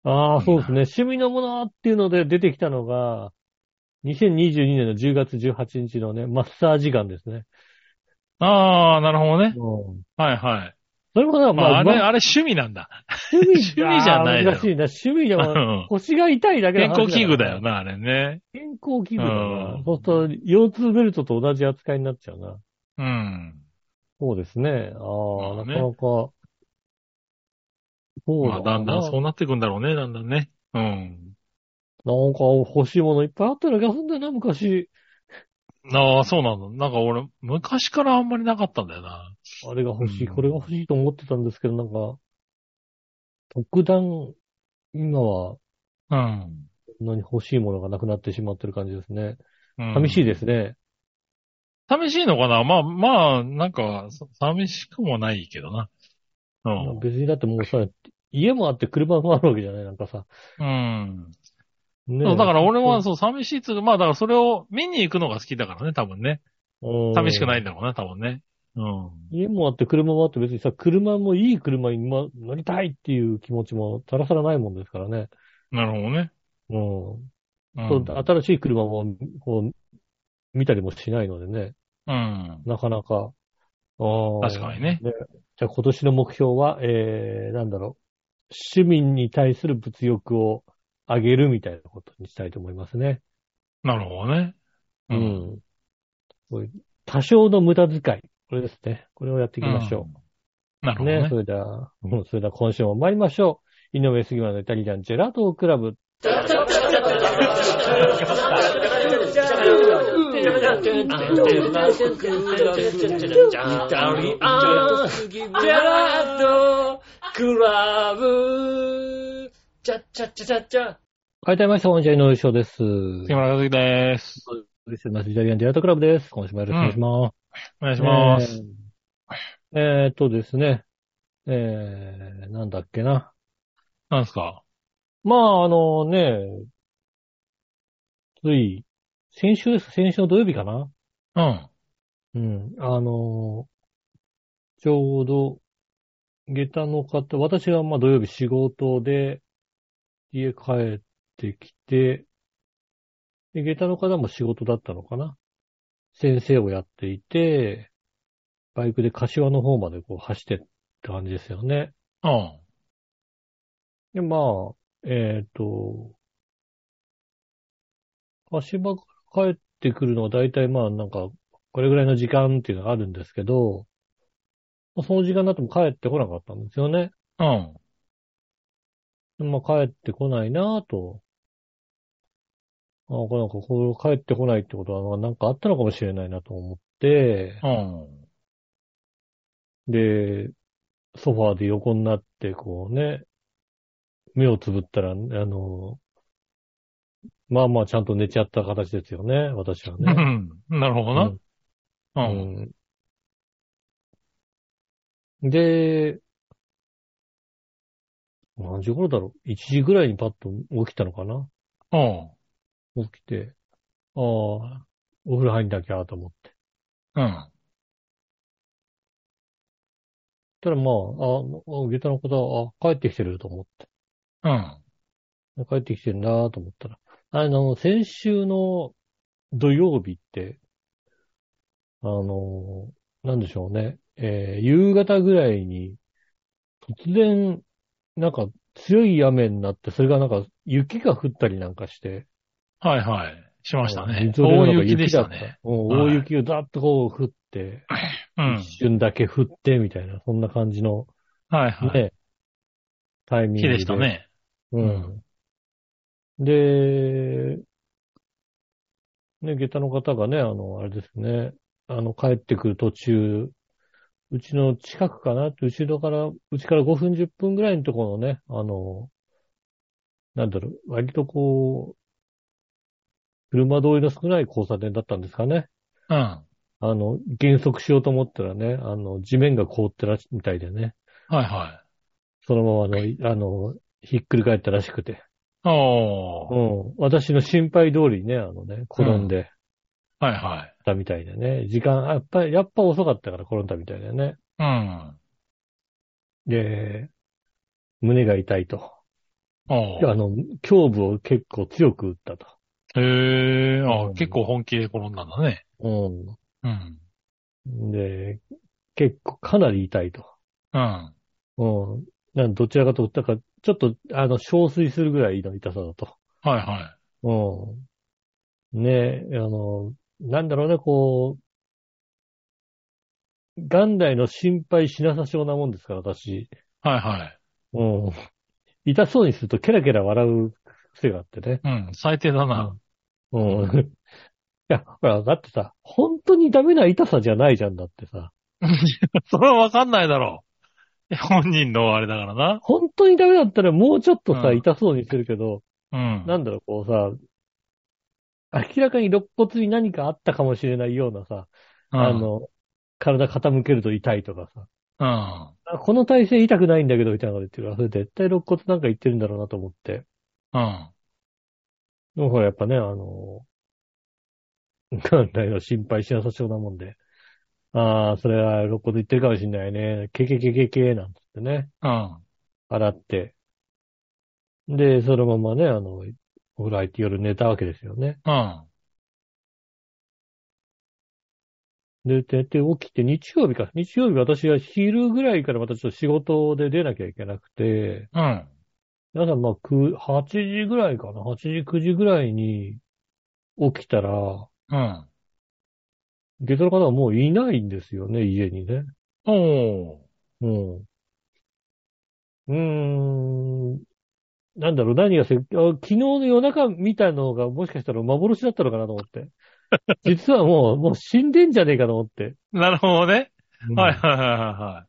ああ、そうですね。趣味のものっていうので出てきたのが、2022年の10月18日のね、マッサージガンですね。ああ、なるほどね。うん。はいはい。それもさ、まあ、あれ、まあれ趣味なんだ。趣味 趣味じゃない難しいな。趣味でうも、ん腰が痛いだけの健話康器具だよな。な、あれね。健康器具だう。なんそうすると、腰痛ベルトと同じ扱いになっちゃうな。うん。そうですね。ああ、なかなか、そうまあ、だんだんそうななっていくんだろうね、だんだんね。うん。なんか欲しいものいっぱいあったような気がするんだよな、昔。ああ、そうなんだ。なんか俺、昔からあんまりなかったんだよな。あれが欲しい、うんこれが欲しいと思ってたんですけど、なんか、特段、今は、うん。そんなに欲しいものがなくなってしまってる感じですね。うん寂しいですね。寂しいのかな？まあ、まあ、なんか、そ寂しくもないけどな。うん。別にだってもうさ、家もあって車もあるわけじゃないなんかさ。うん。ねそうだから俺はそう、寂しいっつうか、まあだからそれを見に行くのが好きだからね、多分ね。うん寂しくないんだろうな、多分ね。うん。家もあって車もあって別にさ、車もいい車にま乗りたいっていう気持ちもさらさらないもんですからね。なるほどね。うん。うん。そう新しい車も、こう、見たりもしないのでね。うん。なかなか。確かにねじゃあ今年の目標は、えー、なんだろう。市民に対する物欲を上げるみたいなことにしたいと思いますね。なるほどね。う。ん。こういう多少の無駄遣い。これですね。これをやっていきましょう。なるほどね。ね、それでは、うんそれでは今週も参りましょう。井上杉村のイタリアンジェラートクラブ。はい、どうもみなさん、こんにちは、井上翔です。杉村和樹です。お送りしておりますイタリアンジェラートクラブです。今週もよろしくお願いします。お願いします。えーえーっとですね。えー、なんだっけな。なんですか？まあ、あのね、つい、先週です。先週の土曜日かなうん。うん。あの、ちょうど、下駄の方、私はまあ土曜日仕事で、家帰ってきて、で下駄の方も仕事だったのかな先生をやっていて、バイクで柏の方までこう走ってって感じですよね。うん。で、まあ、えっ、と、柏から帰ってくるのは大体まあなんか、これぐらいの時間っていうのがあるんですけど、まあその時間になっても帰ってこなかったんですよね。うん。でまあ帰ってこないなぁと。あなんかこれ帰ってこないってことはなんかあったのかもしれないなと思って、うん。で、ソファーで横になってこうね、目をつぶったら、あの、まあまあちゃんと寝ちゃった形ですよね、私はうね。ん。なるほどな。ううん。ん。で、何時頃だろう ?1 時ぐらいにパッと起きたのかな？うん。起きて、ああ、お風呂入んなきゃと思って。うん。たらまあ、あ、下駄の方は、あ、帰ってきてると思って。うん。帰ってきてるなと思ったら。あの、先週の土曜日って、あの、なんでしょうね。えー夕方ぐらいに、突然、なんか強い雨になって、それがなんか雪が降ったりなんかして。はいはい。しましたね。大雪でしたね。大雪がざっとこう降って、うん。一瞬だけ降ってみたいな、そんな感じのはいはい。ね、タイミング日で。でしたね。うん。で、ね、下駄の方がね、あの、あれですね、あの、帰ってくる途中、うちの近くかな？って、後ろから、うちから5分10分ぐらいのところのね、あの、なんだろう、割とこう、車通りの少ない交差点だったんですかね。うん。あの、減速しようと思ったらね、あの、地面が凍ってらし、みたいでね、はいはい。そのままあの、あの、ひっくり返ったらしくて。おー。うん。私の心配通りにね、あのね、転んではいはい。たみたいでね。時間、やっぱり、やっぱ遅かったから転んだみたいだよね。うん。で、胸が痛いと。おー。であの、胸部を結構強く打ったと。へえ、あうん結構本気で転んだんだね。ううん。ん。で、結構かなり痛いと。うん。うん。なんどちらかと、だから、ちょっと、あの、憔悴するぐらいの痛さだと。はいはうん。ねえ、あの、なんだろうね、こう、元来の心配しなさそうなもんですから、私。い。はいはい。うん。痛そうにするとケラケラ笑う癖があってね。うん。最低だな。うん。いや、ほら、だってさ、本当にダメな痛さじゃないじゃんだってさ。それはわかんないだろう。本人のあれだからな。本当にダメだったらもうちょっとさ、うん痛そうにするけど、うん。なんだろう、こうさ、明らかに肋骨に何かあったかもしれないようなさ、うんあ、の、体傾けると痛いとかさ、うん。あこの体勢痛くないんだけど、みたいなこと言ってるから、それ絶対肋骨なんか言ってるんだろうなと思って。うん。でもほら、やっぱね、あの、なんだよ、心配しなさそうなもんで。ああ、それは肋骨言ってるかもしんないね。ケケケケケなんつってね、うん。洗って。で、そのままね、あの、お風呂入って夜寝たわけですよね。うん。で、で、で、起きて日曜日か。日曜日私は昼ぐらいからまたちょっと仕事で出なきゃいけなくて、うん。皆さんまあ、く8時ぐらいかな。8時、9時ぐらいに起きたら、うん。下駄の方はもういないんですよね、家にね。おー。うん。うーん。なんだろう、何がせ、あ昨日の夜中見たのがもしかしたら幻だったのかなと思って。実はもう、もう死んでんじゃねえかと思って。なるほどね。うんはいはいはいは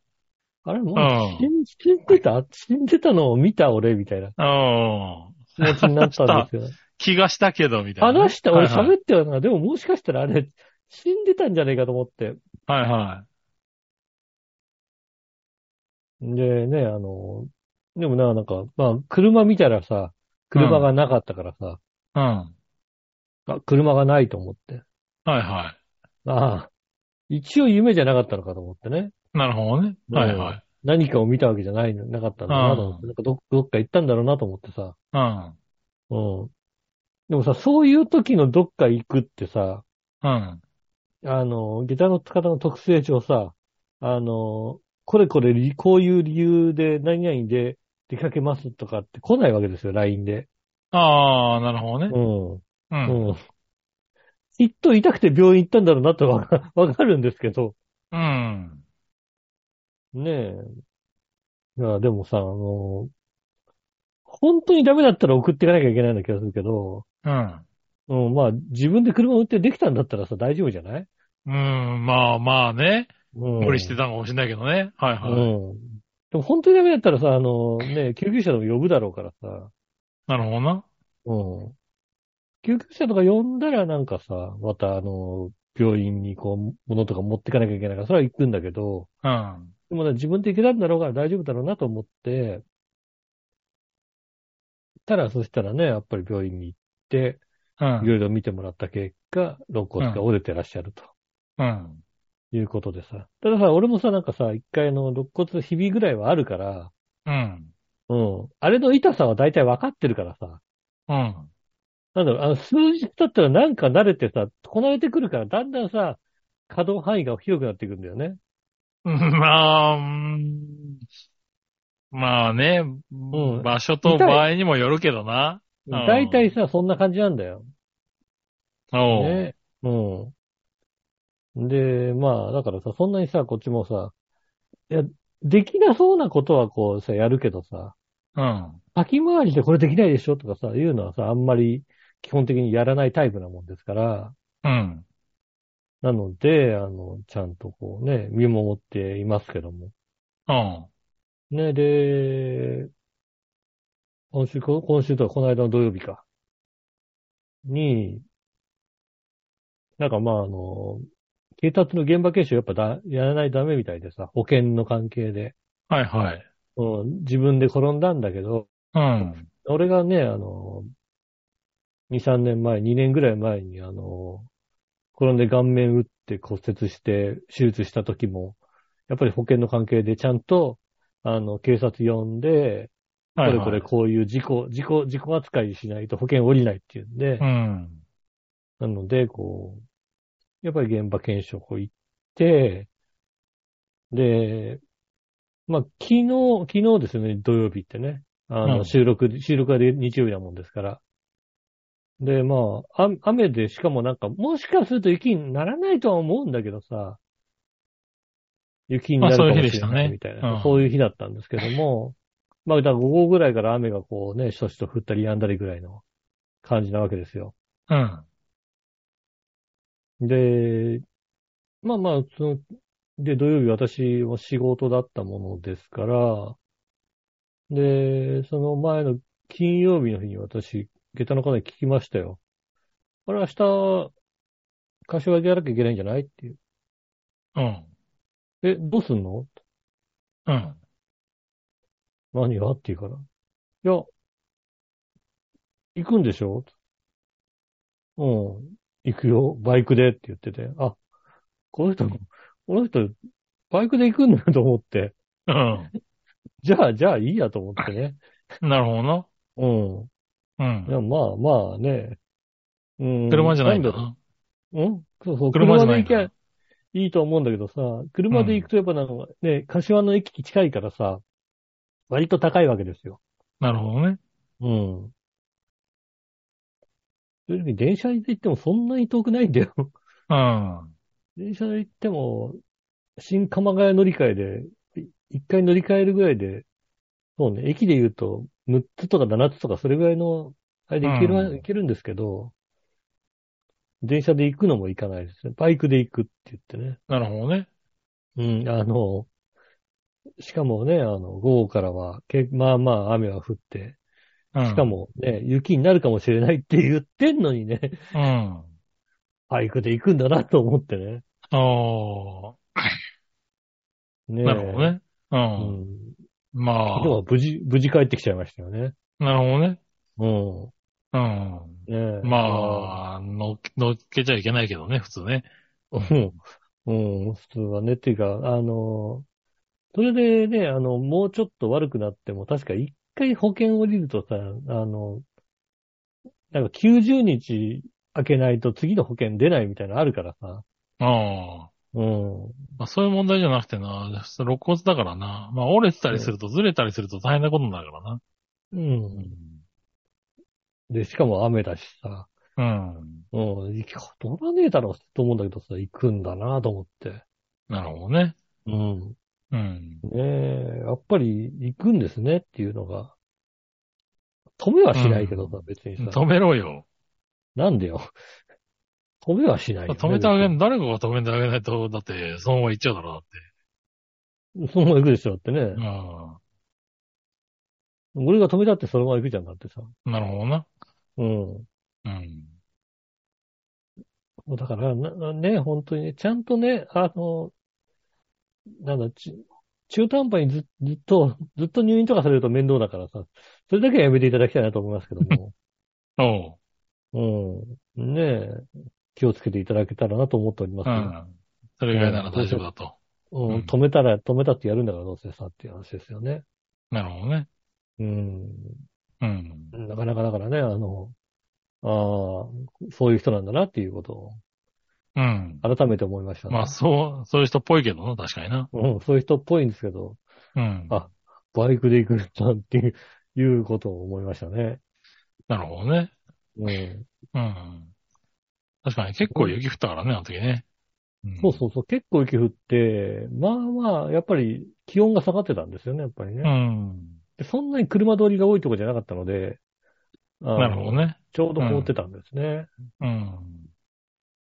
あれ、もううん死ん死んでた？死んでたのを見た俺みたいないお気持ちになったんですよ。ー。気がしたけど、みたいなね。話した、俺はいはい喋ったよな。でももしかしたらあれ、死んでたんじゃねえかと思って。はいはでね、あの、でもな、なんか、まあ、車見たらさ、車がなかったからさ、い。うん。あ、車がないと思って。はいはああ、一応夢じゃなかったのかと思ってね。い。なるほどね。はいはい。何かを見たわけじゃないの、なかったんだなと思って。なんかどどっか行ったんだろうなと思ってさ。うん。うん。でもさ、そういう時のどっか行くってさ、うん。あの、ギターの使方の特性上さ、あの、これこれ理、こういう理由で何々で出かけますとかって来ないわけですよ、LINE で。ああ、なるほどね。うん。う。うんん。きっと痛くて病院行ったんだろうなってわかわかるんですけど、うん。ねえ。いや、でもさ、あの、本当にダメだったら送っていかなきゃいけないような気がするけど、うん。うん、まあ、自分で車運転できたんだったらさ、大丈夫じゃない？うん。まあまあね。うん。無理してたかもしれないけどね。はいうん。はい。でも本当にダメだったらさ、あの、ね、救急車でも呼ぶだろうからさ、なるほどな。うん。救急車とか呼んだらなんかさ、またあの、病院にこう、物とか持ってかなきゃいけないから、それは行くんだけど、うん。でもね、自分で行けたんだろうから大丈夫だろうなと思って、たら、そしたらね、やっぱり病院に行って、うんい。ろいろ見てもらった結果、肋骨が折れてらっしゃるとうん。いうことでさ。たださ、俺もさ、なんかさ、一回あの、肋骨ひびぐらいはあるから、うん。うん。あれの痛さは大体分かってるからさ。うん。なんだろう、あの、数日経ったらなんか慣れてさ、こなれてくるから、だんだんさ、可動範囲が広くなっていくんだよね。う んまあ、うんまあね、ん場所と場合にもよるけどな。ん大体さ、そんな感じなんだよ。おう。ね。うん。で、まあ、だからさ、そんなにさ、こっちもさ、いや、できなそうなことはこうさ、やるけどさ、うん。先回りでこれできないでしょとかさ、いうのはさ、あんまり基本的にやらないタイプなもんですから、うん。なので、あの、ちゃんとこうね、見守っていますけども。うん。ね、で、今週、こ今週とはこの間の土曜日か。に、なんかまああの、警察の現場検証やっぱだ、やらないとダメみたいでさ、保険の関係で。はいはい。うん、自分で転んだんだけど、うん。俺がね、あの、2、3年前、2年ぐらい前にあの、転んで顔面打って骨折して手術した時も、やっぱり保険の関係でちゃんと、あの、警察呼んで、こはいはい。れこれこういう事故、事故、事故扱いしないと保険降りないっていうんで、うん。なので、こう、やっぱり現場検証行って、で、まあ、昨日、昨日ですね、土曜日ってね、あの、うん。収録、収録が日曜日なもんですから。で、まあ、あ雨で、しかもなんか、もしかすると雪にならないとは思うんだけどさ、雪になるかもしれないみたいな、まあそういう日でしたね。うん。そういう日だったんですけども、まあ、だ午後ぐらいから雨がこうね、しとしと降ったり止んだりぐらいの感じなわけですよ。うん。で、まあまあ、その、で、土曜日私は仕事だったものですから、で、その前の金曜日の日に私、下駄の方に聞きましたよ。あれ明日、柏木やらなきゃいけないんじゃない？っていう。うん。え、どうすんの？うん。何が？って言うから。いや、行くんでしょ？うん。行くよ。バイクでって言ってて。あ、この人、この人、バイクで行くんだと思って。うん。じゃあ、じゃあいいやと思ってね。なるほどな。うん。うんい。や、まあまあね。うん。車じゃないんだう。うん？そうそう。車じゃないんだ車で行きゃいいと思うんだけどさ、車で行くとやっぱなんかね、柏の駅近いからさ、割と高いわけですよ。なるほどね。うん。正直電車で行ってもそんなに遠くないんだよ。うん。電車で行っても、新鎌ヶ谷乗り換えで、い一回乗り換えるぐらいで、そうね、駅で言うと、6つとか7つとかそれぐらいの、あれで行けるわ、うん行けるんですけど、電車で行くのも行かないですね。バイクで行くって言ってね。なるほどね。うん、あの、しかもね、あの、午後からは、けまあまあ雨は降って、うん。しか。もね、雪になるかもしれないって言ってんのにね、うん。バイクで行くんだなと思ってね。あねあ。なるほどね。う。うんん。までも無事、無事帰ってきちゃいましたよね。あ、なるほどね。うん。うん。ねえ。まあ、乗っ乗っけちゃいけないけどね、普通ね。うん。うん、普通はね。っていうか、あの、それでね、あの、もうちょっと悪くなっても、確か一回保険降りるとさ、あの、なんか90日開けないと次の保険出ないみたいなのあるからさ。ああ。うん。まあ、そういう問題じゃなくてな、肋骨だからな。まあ、折れてたりすると、ずれたりすると大変なことになるからな。うん。で、しかも雨だしさ。うん。うん。行き取らねえだろうと思うんだけどさ、行くんだなと思って。なるほどね。うん。うん。ねえ、やっぱり行くんですねっていうのが。止めはしないけどさ、別にさ。止めろよ。なんでよ。止めはしないよ、ね。止めてあげ別ん、誰かが止めてあげないと、だって、そのまま行っちゃうだろ、だって。にそのまま行くでしょ、だってね。俺が止めたってそのまま行くじゃんだってさ。うん。なるほどな。うん。うん。だから、ね、本当にね、ちゃんとね、あの、なんだ、ち中途半端にずずっと、ずっと入院とかされると面倒だからさ、それだけはやめていただきたいなと思いますけども。おう。うん。ねえ、気をつけていただけたらなと思っております。うん。それぐらいなら大丈夫だと。うんうん止めたら、止めたってやるんだからどうせさっていう話ですよね。なるほどね。うん。うん。なかなかだからね、あの、ああ、そういう人なんだなっていうことをうん。改めて思いましたね。まあ、そう、そういう人っぽいけどな、確かにな。うん、そういう人っぽいんですけど、うん。あバイクで行くんだっていう、いうことを思いましたね。なるほどね。うん。うん。確かに結構雪降ったからね、あの時ね。んそうそうそう、結構雪降って、まあまあ、やっぱり気温が下がってたんですよね、やっぱりね。うん。でそんなに車通りが多いとこじゃなかったので、なるほどね。ちょうど凍ってたんですね。うん。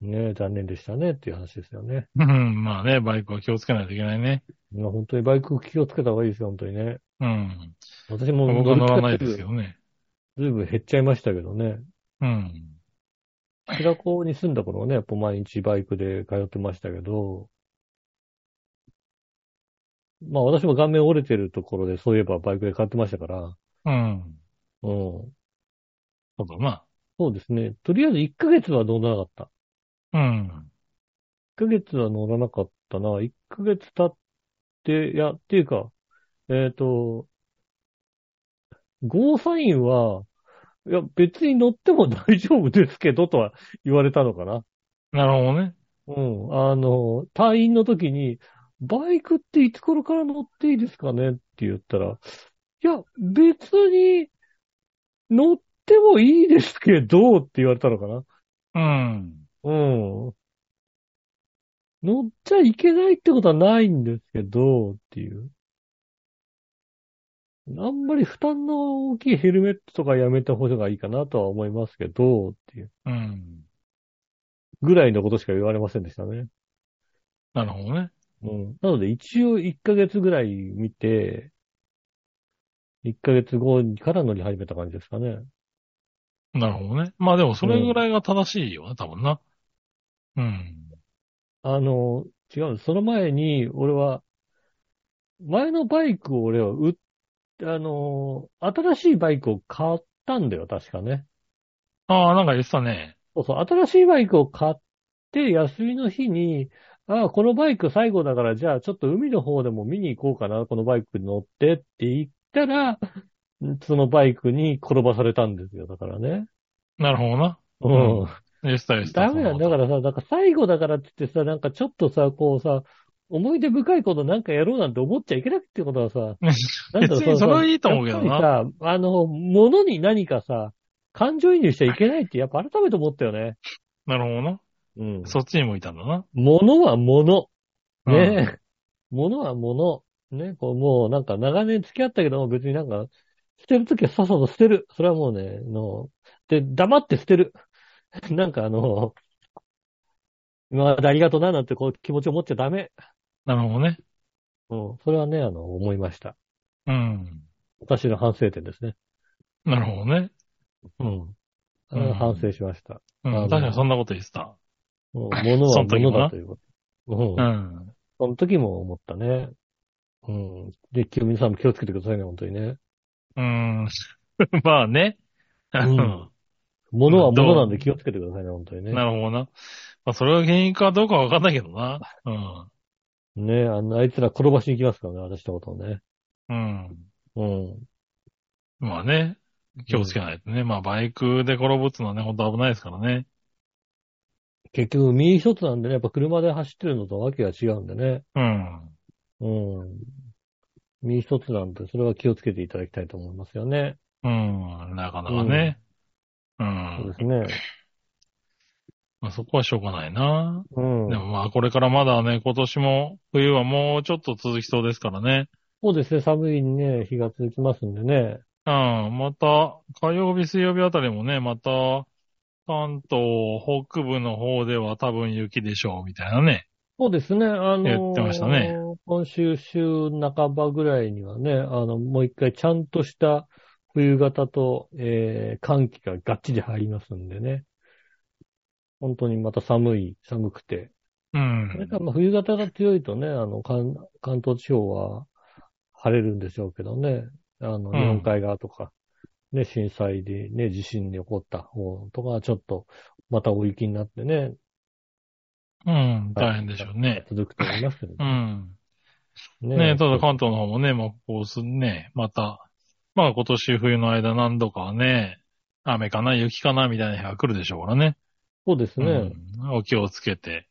ね残念でしたねっていう話ですよね。うん。まあね、バイクは気をつけないといけないね。いや本当にバイク気をつけた方がいいですよ、本当にね。うん。私も僕は乗らないですけどね。ずいぶん減っちゃいましたけどね。うん。白子に住んだ頃はね、やっぱ毎日バイクで通ってましたけど、まあ私も顔面折れてるところでそういえばバイクで通ってましたから、うん。うん。そうだな。そうですね。とりあえず1ヶ月は乗らなかった。うん。1ヶ月は乗らなかったな。1ヶ月経って、いや、っていうか、えっ、と、ゴーサインは、いや、別に乗っても大丈夫ですけど、とは言われたのかな。なるほどね。うん。あの、退院の時に、バイクっていつ頃から乗っていいですかねって言ったら、いや、別に乗ってもいいですけど、って言われたのかな。うん。うん。乗っちゃいけないってことはないんですけど、っていう。あんまり負担の大きいヘルメットとかやめた方がいいかなとは思いますけど、っていううん。ぐらいのことしか言われませんでしたね。なるほどね。うん。なので一応1ヶ月ぐらい見て、1ヶ月後から乗り始めた感じですかね。なるほどね。まあでもそれぐらいが正しいよね、多分な。うん。あの、違う、その前に、俺は、前のバイクを俺は売っ、あの、新しいバイクを買ったんだよ、確かね。ああ、なんか言ってたね。そうそう、新しいバイクを買って、休みの日に、ああ、このバイク最後だから、じゃあちょっと海の方でも見に行こうかな、このバイクに乗ってって言ったら、そのバイクに転ばされたんですよ、だからね。なるほどな。うん。うん言ってた。ダメなんだ。だからさ、なんか最後だからって言ってさ、なんかちょっとさ、こうさ、思い出深いことなんかやろうなんて思っちゃいけなくってことはさ、なんだろう別にそれはいいと思うけどな。さ、あの、物に何かさ、感情移入しちゃいけないって、やっぱ改めて思ったよね。なるほどな。うん。そっちに向いたんだな。物は物。うんね。物は物。ね。こうもうなんか長年付き合ったけども別になんか、捨てるときはさっさと捨てる。それはもうね、の、で、黙って捨てる。なんかあの、今までありがとうななんてこう気持ちを持っちゃダメ。なるほどね。うん。それはね、あの、思いました。うん。私の反省点ですね。なるほどね。うん。あれは反省しました。うん。確かにそんなこと言ってた。もう物は 物だということ。うんう。ん。その時も思ったね。うん。で、今日皆さんも気をつけてくださいね、本当にね。うん。まあね。うん物は物なんで気をつけてくださいね、本当にね。なるほどな。まあ、それが原因かどうかわかんないけどな。うん。ねあの、あいつら転ばしに行きますからね、私のことをね。うん。うん。まあね。気をつけないとね。まあ、バイクで転ぶってのはね、ほんと危ないですからね。結局、身一つなんでね、やっぱ車で走ってるのとわけが違うんでね。うん。うん。身一つなんで、それは気をつけていただきたいと思いますよね。うん。なかなかね。うそうんで。すね。まあ、そこはしょうがないな。うんで。もまあ、これからまだね、今年も冬はもうちょっと続きそうですからね。そうですね、寒いね、日が続きますんでね。うん。また、火曜日、水曜日あたりもね、また、関東北部の方では多分雪でしょう、みたいなね。そうですね、あのー言ってましたね今週週半ばぐらいにはね、あの、もう一回ちゃんとした冬型と、えー、寒気ががっちり入りますんでね。本当にまた寒い、寒くて。うんそれからまあ冬型が強いとね、あの、関関東地方は晴れるんでしょうけどね。あの、ん日本海側とか、ね、震災でね、地震に起こった方とか、ちょっと、また大雪になってね、うん。大変でしょうね。続くと思いますけどう。ん。ねねただ関東の方もね、まあ、こうすね、また、まあ今年冬の間何度かはね、雨かな、雪かな、みたいな日が来るでしょうからね。そうですね。うん。お気をつけて。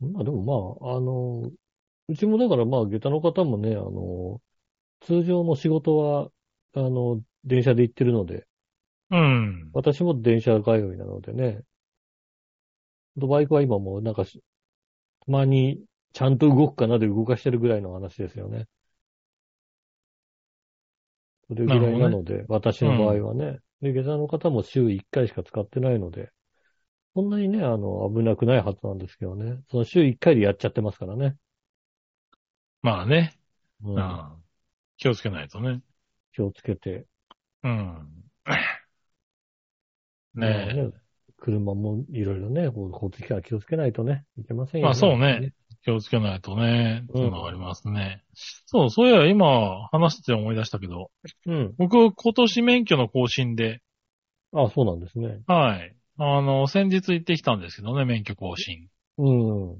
まあでもまあ、あの、うちもだからまあ、下駄の方もね、あの、通常の仕事は、あの、電車で行ってるので、うん。私も電車通いなのでね、バイクは今もうなんかし、たまにちゃんと動くかなで動かしてるぐらいの話ですよね。それぐらいなので、私の場合はね。で、下駄の方も週1回しか使ってないので、そんなにね、あの、危なくないはずなんですけどね。その週1回でやっちゃってますからね。まあね。ううんん。気をつけないとね。気をつけて。うん。まあね車もいろいろね、交通機関気をつけないとね、いけませんよまあそうね。気をつけないとね、っていうのがありますね。そう、そういや今話して思い出したけど、うん。僕今年免許の更新で、あそうなんですね。はい。あの、先日行ってきたんですけどね、免許更新。うん。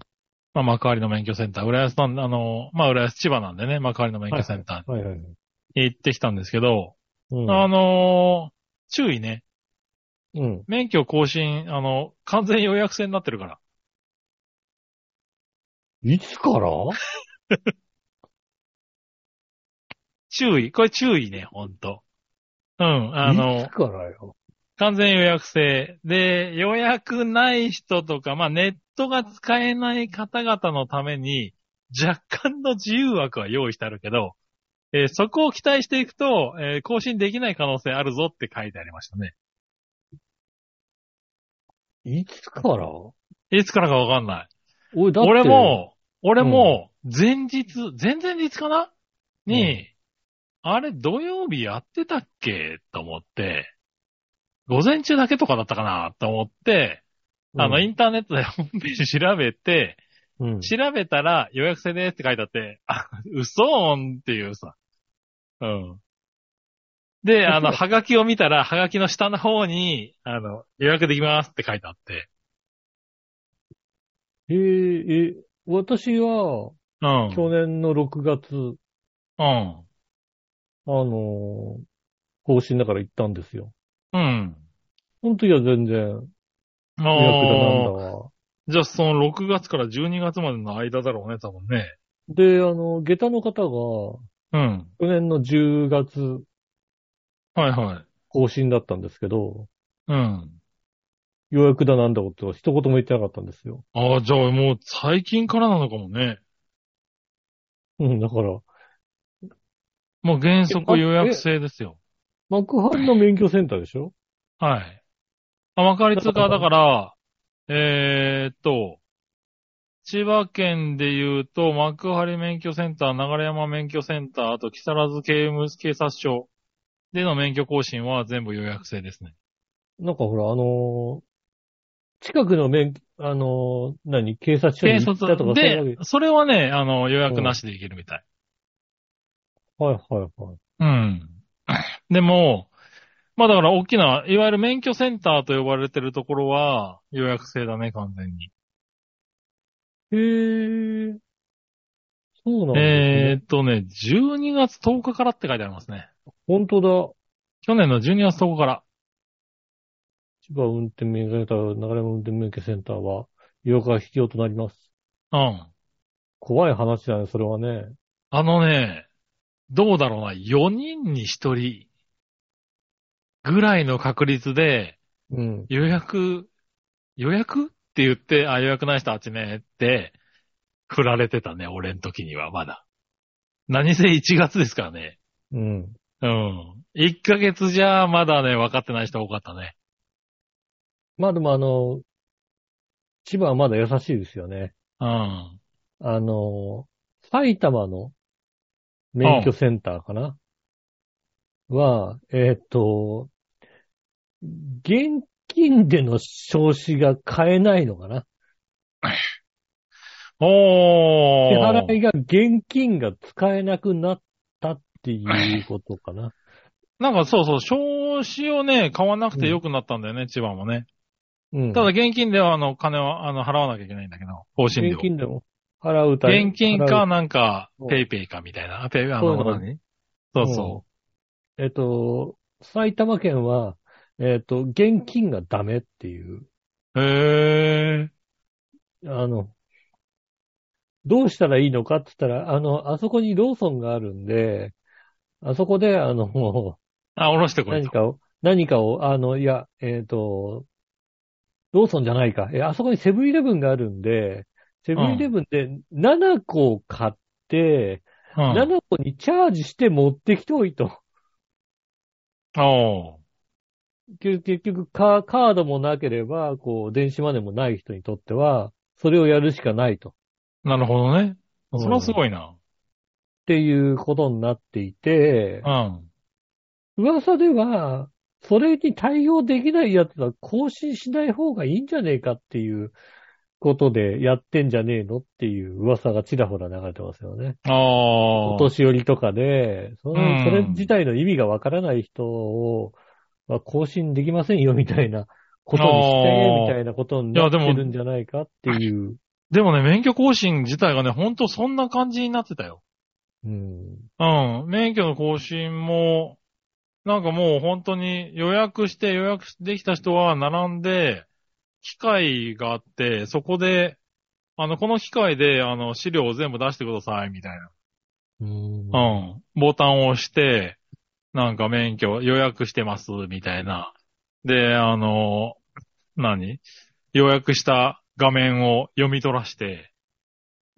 まあ、幕張の免許センター、浦安なんあの、まあ、浦安千葉なんでね、幕張の免許センターはいはいはい。に行ってきたんですけど、うん。あのー注意ね。うん。免許更新、あの、完全予約制になってるから。いつから？注意。これ注意ね、ほんと。うん、あいのつ、からよ？完全予約制。で、予約ない人とか、まあ、ネットが使えない方々のために、若干の自由枠は用意してあるけど、えーそこを期待していくと、えー更新できない可能性あるぞって書いてありましたね。いつから？いつからかわかんない。俺、だって。俺、も、俺も、前日、前々日かな？に、あれ土曜日やってたっけ？と思って、午前中だけとかだったかな？と思って、あの、インターネットでホームページ調べて、うん、調べたら予約制ですって書いてあって、あ、嘘？ーんっていうさ。うん。で、あの、はがきを見たら、はがきの下の方に、あの、予約できますって書いてあって。えーえ、私は、うん。去年の6月、うん。あのー更新だから行ったんですよ。うん。その時は全然予約だなんだああ。わ。じゃあ、その6月から12月までの間だろうね、多分ね。で、あの、下駄の方が、うん。去年の10月はいはい。更新だったんですけど、うん。予約だなんだこと一言も言ってなかったんですよ。ああ、じゃあもう最近からなのかもね。うん、だから、もう原則予約制ですよ。幕張の免許センターでしょ？はい。あ、幕張通貨だから、えーっと、千葉県で言うと、幕張免許センター、流山免許センター、あと木更津刑務警察署での免許更新は全部予約制ですね。なんかほら、あのー近くの免、あのー何、警察署に警行ったとか、察そういうわけ？で、それはね、あの、予約なしで行けるみたい。はいはいはい。うん。でも、まあだから大きな、いわゆる免許センターと呼ばれてるところは予約制だね、完全に。へえ。そうなんですね。えーっとね、12月10日からって書いてありますね。本当だ。去年の12月10日から。千葉運転免許センター、流山運転免許センターは、予約が必要となります。うん。怖い話だね、それはね。あのね、どうだろうな、4人に1人ぐらいの確率でうん。予約、予約？って言って、あ、予約ない人あっちねって、振られてたね、俺の時にはまだ。何せ1月ですからね。うん。うん。1ヶ月じゃまだね、分かってない人多かったね。まあでもあの、千葉はまだ優しいですよね。うん。あの、埼玉の免許センターかな、は、えーっと、現金での証子が買えないのかな？おー。支払いが現金が使えなくなったっていう ことかな。なんかそうそう、証子をね、買わなくてよくなったんだよね、千葉もね。うん。ただ現金では、あの、金は、あの、払わなきゃいけないんだけど、更新料現。金でも払うた現金か、なんかう、んペイペイかみたいな。あペイペイ、あの、そう何そうそえっと、埼玉県は、えっと、現金がダメっていう、う。へー。あの、どうしたらいいのかって言ったら、あの、あそこにローソンがあるんで、あそこで、あの、も あ、下ろしてう、こいと。何かを、何かを、あの、いや、えっ、と、ローソンじゃないか。え、あそこにセブンイレブンがあるんで、セブンイレブンで7個買って、うん。7個にチャージして持ってきておいと。おー。結結局カー、カードもなければ、こう、電子マネーもない人にとっては、それをやるしかないと。なるほどね。それはすい。ごいな。っていうことになっていてう、ん。噂では、それに対応できないやつは更新しない方がいいんじゃねえかっていうことでやってんじゃねえのっていう噂がちらほら流れてますよね。あおー。年寄りとかで、そのうんそれ自体の意味がわからない人を、まあ更新できませんよみたいなことにして、あーみたいなことになってるんじゃないかっていう。でもね、免許更新自体がね、ほんとそんな感じになってたよ。うん。うん。免許の更新も、なんかもう本当に予約して予約できた人は並んで、機械があって、そこで、あの、この機械で、あの、資料を全部出してください、みたいうん。な。うん。ボタンを押して、なんか免許予約してます、みたいな。で、あの、何？予約した画面を読み取らして、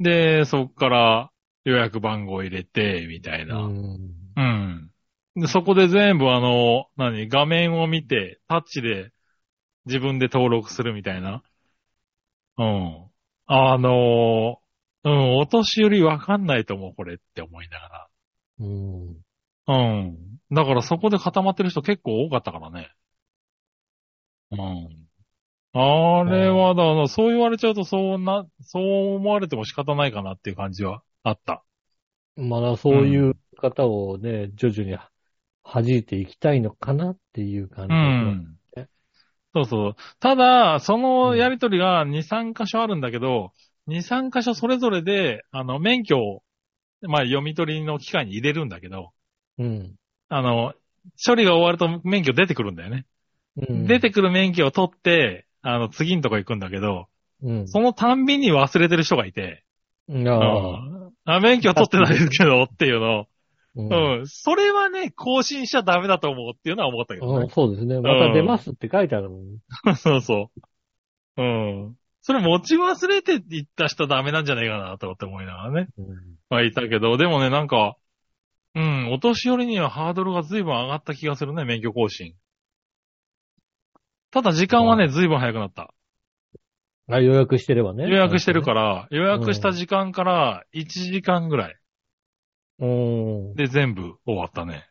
で、そっから、予約番号入れて、みたいな。うん。うん。で、そこで全部あの、何、画面を見て、タッチで自分で登録するみたいな。うん。あの、うん、お年寄りわかんないと思う、これって思いながうん。ら。うん。だからそこで固まってる人結構多かったからね。うん。あれは、だからそう言われちゃうとそうな、そう思われても仕方ないかなっていう感じはあった。まだそういう方をね、徐々に弾いていきたいのかなっていう感うじがしますん。そうそう。ただ、そのやりとりが2、3箇所あるんだけど、2、3箇所それぞれで、あの、免許を、まあ、読み取りの機械に入れるんだけど、うん。あの、処理が終わると免許出てくるんだよね。うん。出てくる免許を取って、あの、次のとこ行くんだけど、うん。そのたんびに忘れてる人がいて、ああ。あ、免許取ってないですけど、っていうのを、うんうん。それはね、更新しちゃダメだと思うっていうのは思ったけどねうん。そうですね。また出ますって書いてあるもん。そうそう。うん。それ持ち忘れて行った人ダメなんじゃないかなとって思いながらね。うんまあいたけど、でもね、なんか、うん、お年寄りにはハードルが随分上がった気がするね、免許更新。ただ時間はね、随分早くなった。あ、予約してればね。予約してるから、予約した時間から1時間ぐらいうん。で全部終わったね。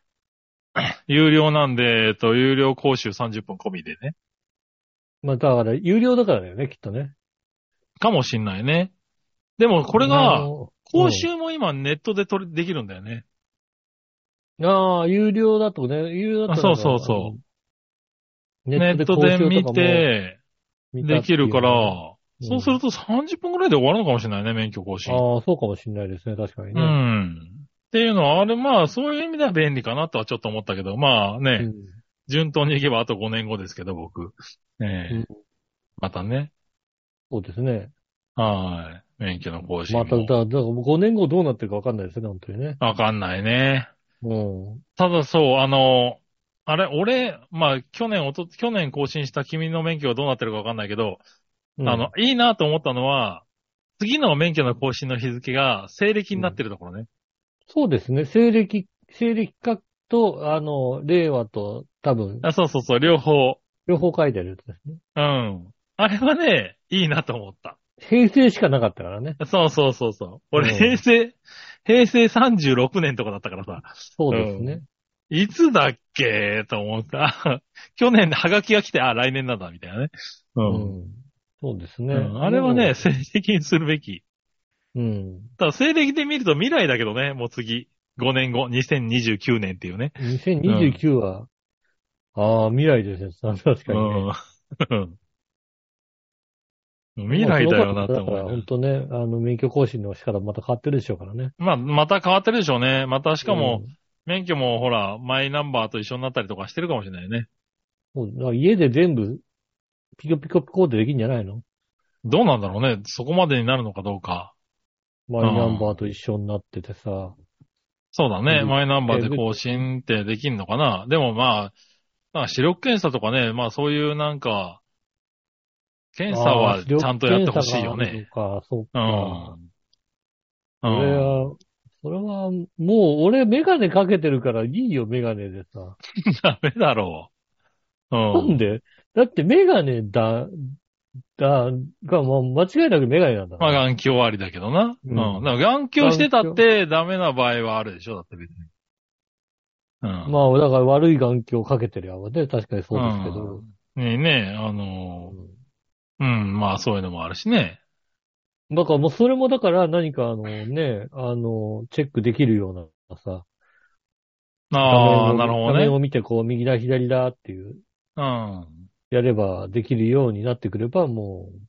有料なんで、えっと、有料講習30分込みでね。まあ、だから、有料だからだよね、きっとね。かもしんないね。でも、これあが、の、講習も今ネットで取り、できるんだよね。ああ、有料だとね、有料だと。あそうそうそうネネットで見て、できるから、うんそうすると30分くらいで終わるのかもしれないね、免許更新。ああ、そうかもしれないですね、確かにうね。ん。っていうのは、あれ、まあ、そういう意味では便利かなとはちょっと思ったけど、まあね、うん順当にいけばあと5年後ですけど、僕。ええうんまたね。そうですね。はい。免許の更新も。また、だだから5年後どうなってるかわかんないですね、本当にね。わかんないね。うん。ただそう、あの、あれ、俺、まあ、去年、おと、去年更新した君の免許がどうなってるかわかんないけど、うんあの、、いいなと思ったのは、次の免許の更新の日付が西暦になってるところね。そうですね。西暦、西暦化と、あの、令和と多分、あそうそうそう、両方。両方書いてあるやつですね。うん。あれはね、いいなと思った。平成しかなかったからね。そうそうそうそう。俺、うん平成、平成36年とかだったからさ、そうですね。いつだっけ？と思った。去年、ハガキが来て、あ、来年なんだ、みたいなね。う。うんん。そうですね。うんあれはね、西暦にするべき。うん。ただ、西暦で見ると未来だけどね、もう次。5年後、2029年っていうね。2029は、ああ、未来ですね。確かにね。うん。未来だよなって思う本。当ね、あの、免許更新の仕方また変わってるでしょうからね。まあ、また変わってるでしょうね。またしかも、うん、免許もほら、マイナンバーと一緒になったりとかしてるかもしれないね。そう家で全部、ピコピコピコってできるんじゃないの？どうなんだろうね。そこまでになるのかどうか。マイナンバーと一緒になっててさ。そうだね。うんマイナンバーで更新ってできんのかな。でもまあ、まあ視力検査とかね、まあそういうなんか、検査はちゃんとやってほしいよね。ああ。そううか。ん。それうん。は、それは、もう、俺メガネかけてるからいいよ、メガネでさ。ダメだろう。うん。なんで？だってメガネだ、だ、が、もう間違いなくメガネなんだまあ。眼鏡ありだけどな。う。うんんだから眼鏡してたってダメな場合はあるでしょだって別に。うん。まあ、だから悪い眼鏡をかけてるやわね。確かにそうですけど。うん。ねえね、あの、うん、まあそういうのもあるしね。だからもうそれもだから何かあのね、あの、チェックできるようなさ。ああ、なるほどね。画面を見てこう右だ左だっていう、うん。やればできるようになってくればもう、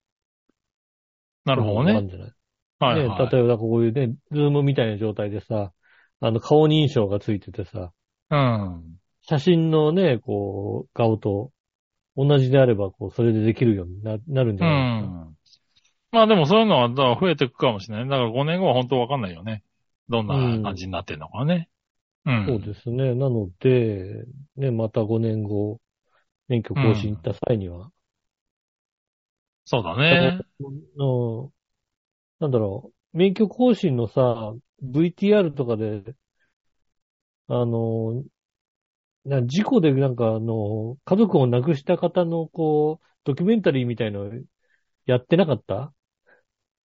なるほどね。なんじゃない？はい、はい。ね、例えばこういうね、ズームみたいな状態でさ、あの顔認証がついててさ、うん。写真のね、こう、顔と同じであれば、こう、それでできるようにななるんじうゃないですか？ん。まあでもそういうのは増えていくかもしれない。だから5年後は本当わかんないよね。どんな感じになってんのかね。うん。そうですね。なので、ね、また5年後、免許更新行った際には、そうだね。のなんだろう、免許更新のさ、VTR とかで、あの、な事故でなんかあの、家族を亡くした方のこう、ドキュメンタリーみたいのやってなかった？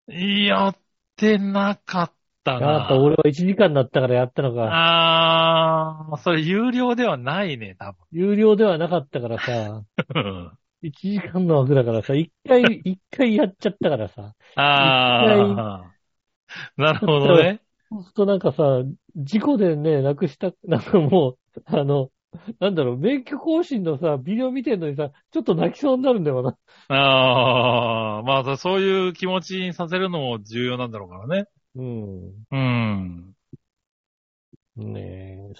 やってなかったな。やっぱ俺は1時間だったからやったのか。あー、それ有料ではないね、多有料ではなかったからさ、分。1時間の枠だからさ、一回、一回やっちゃったからさ。あー。なるほどね。そうするとなんかさ、事故でね、亡くした、なんかもう、あの、なんだろう、免許更新のさ、ビデオ見てんのにさ、ちょっと泣きそうになるんだよな。あー、まあ、そういう気持ちにさせるのも重要なんだろうからね。うん。うん。ね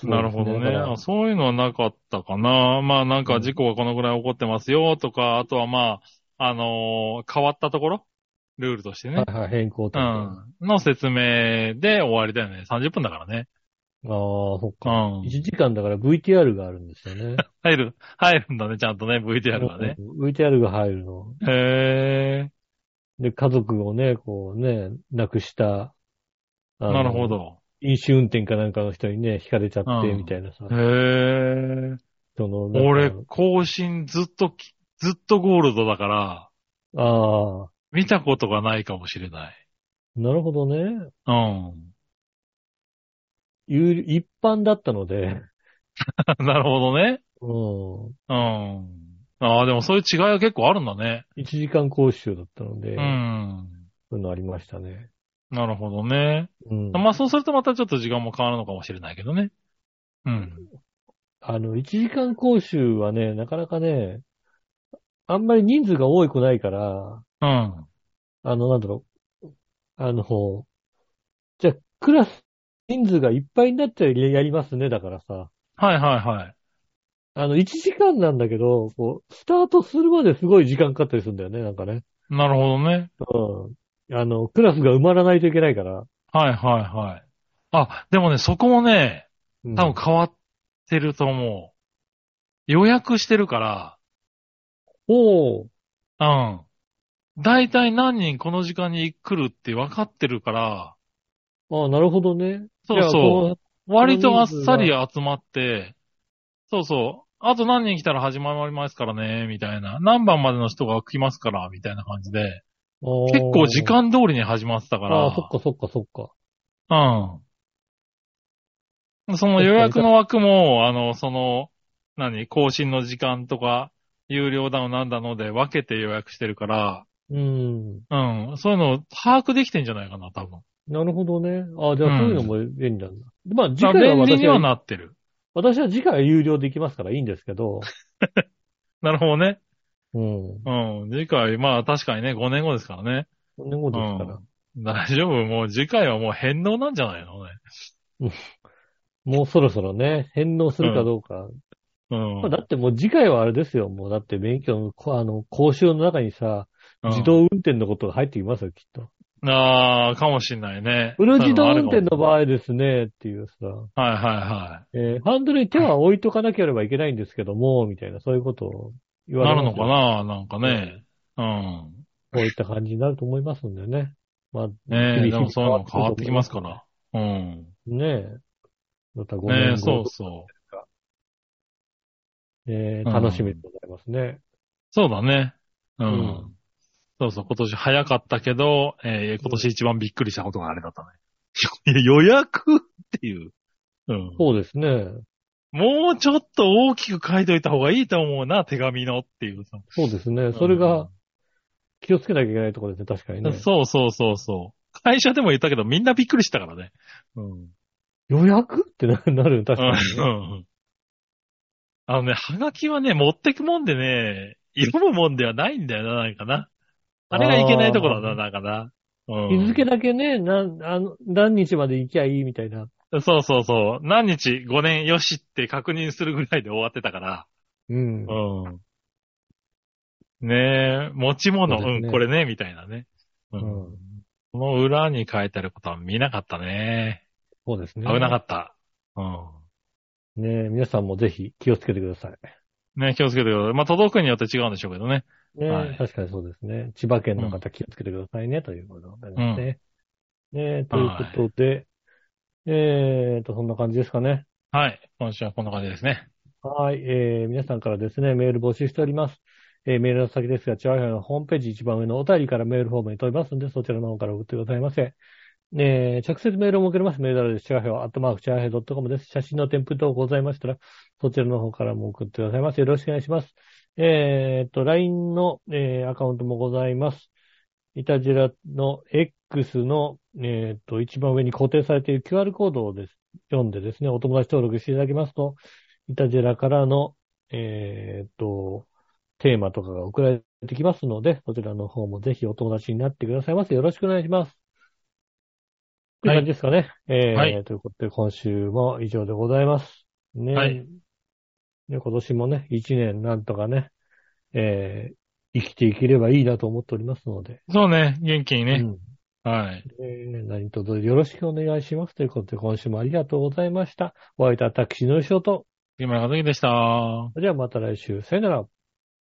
え。なるほどねそういうのはなかったかな。まあなんか事故がこのぐらい起こってますよとか、あとはまあ、あのー変わったところ？ルールとしてね。はいはい、変更とうか。ん。の説明で終わりだよね。30分だからね。ああ、そっうか。ん1。時間だから VTR があるんですよね。入る、入るんだね、ちゃんとね、VTR がね。うん VTR が入るの。へで、家族をね、こうね、亡くした。なるほ。ど。飲酒運転かなんかの人にね、惹かれちゃって、うんみたいなさ。へー。その、俺、更新ずっとき、ずっとゴールドだから、ああ、見たことがないかもしれない。なるほどね。うん。有一般だったので、なるほどね。うん。うん。ああ、でもそういう違いは結構あるんだね。1時間講習だったので、うん。そういうのありましたね。なるほどね。うん。まあそうするとまたちょっと時間も変わるのかもしれないけどね。うん。あの、1時間講習はね、なかなかね、あんまり人数が多くないから、うん。あの、なんだろう。あの、じゃあ、クラス、人数がいっぱいになっちゃややりますね、だからさ。はいはいはい。あの、1時間なんだけど、こう、スタートするまですごい時間かかったりするんだよね、なんかね。なるほどね。うん。あの、クラスが埋まらないといけないから。はいはいはい。あ、でもね、そこもね、うん多分変わってると思う。予約してるから、おー。うん。だいたい何人この時間に来るって分かってるから、ああ、なるほどね。そうそう。割とあっさり集まって、そうそう。あと何人来たら始まりますからね、みたいな。何番までの人が来ますから、みたいな感じで。結構時間通りに始まってたから。ああ、そっかそっかそっか。うん。その予約の枠も、あの、その、何、更新の時間とか、有料だのなんだので分けて予約してるから、うん。うん。そういうのを把握できてんじゃないかな、多分。なるほどね。ああ、じゃあそういうのも便利なんだ。まあ、次まあ回は私便利にはは、なってる。私は次回は有料できますからいいんですけど。なるほどね。うん。うん。次回、まあ確かにね、5年後ですからね。5年後ですから。うん。大丈夫もう次回はもう返納なんじゃないのね。もうそろそろね、返納するかどうか。うん。まあだってもう次回はあれですよ。もうだって免許の、こあの、講習の中にさ、うん自動運転のことが入ってきますよ、きっと。ああ、かもしんないね。フル自動運転の。の場合ですね、っていうさ、はいはいはえーハンドルに手は置いとかなければいけないんですけども、みたいな、そういうことを言い。なるのわれますよかななんかね。うん。こういった感じになると思いますんでね。まあ、ねえ、でもそういうの変わってきますから。うん。ねえ。また5ねえ、年後そう、そえーうん楽しみでございますね。う。そうだね。うん。うんそうそう、今年早かったけど、えー今年一番びっくりしたことがあれだったね。いや予約っていう。うん。そうですね。もうちょっと大きく書いといた方がいいと思うな、手紙のっていうさ。そうですね。それが気をつけなきゃいけないところですね、確かにね。そうそうそうそう。会社でも言ったけど、みんなびっくりしたからね。うん。予約ってななる確かにね。うんあのね、はがきはね、持ってくもんでね、読むもんではないんだよな、なんかな。あれがいけないところだな、なんかな。うん。日付だけね、なん、あの、何日まで行きゃいいみたいな。そうそうそう。何日、5年よしって確認するぐらいで終わってたから。うん。うん。ねえ、持ち物、そうねうん、これね、みたいなね。ううんん。この裏に書いてあることは見なかったね。そうですね。危なかった。うん。ね皆さんもぜひ気をつけてください。ね気をつけてください。まあ、届くによって違うんでしょうけどね。ね、はい確かにそうですね。千葉県の方気をつけてくださいね、ということでございますね。ねということで、えーと、そんな感じですかね。はい。今週はこんな感じですね。はい。えー、皆さんからですね、メール募集しております。えーメールの先ですが、チャーハンのホームページ一番上のお便りからメールフォームに飛びますので、そちらの方から送ってくださいませ。えー、直接メールを送れます。メールアドレス、チャーハン、アットマーク、チャーハン .com です。写真の添付等ございましたら、そちらの方からも送ってくださいませ。よろしくお願いします。えーと、LINE の、えーアカウントもございます。イタジラの X の、えーと、一番上に固定されている QR コードをです読んでですね、お友達登録していただきますと、イタジェラからの、えーっと、テーマとかが送られてきますので、そちらの方もぜひお友達になってくださいませ。よろしくお願いします。という感じですかね。えーはいということで、今週も以上でございます。ね。はいね今年もね、一年なんとかね、えー生きていければいいなと思っておりますので。そうね。元気にね。うんはい。えー何卒よろしくお願いします。ということで、今週もありがとうございました。お会いいたタクシーの仕事。木村和樹でした。じゃあまた来週。さよなら。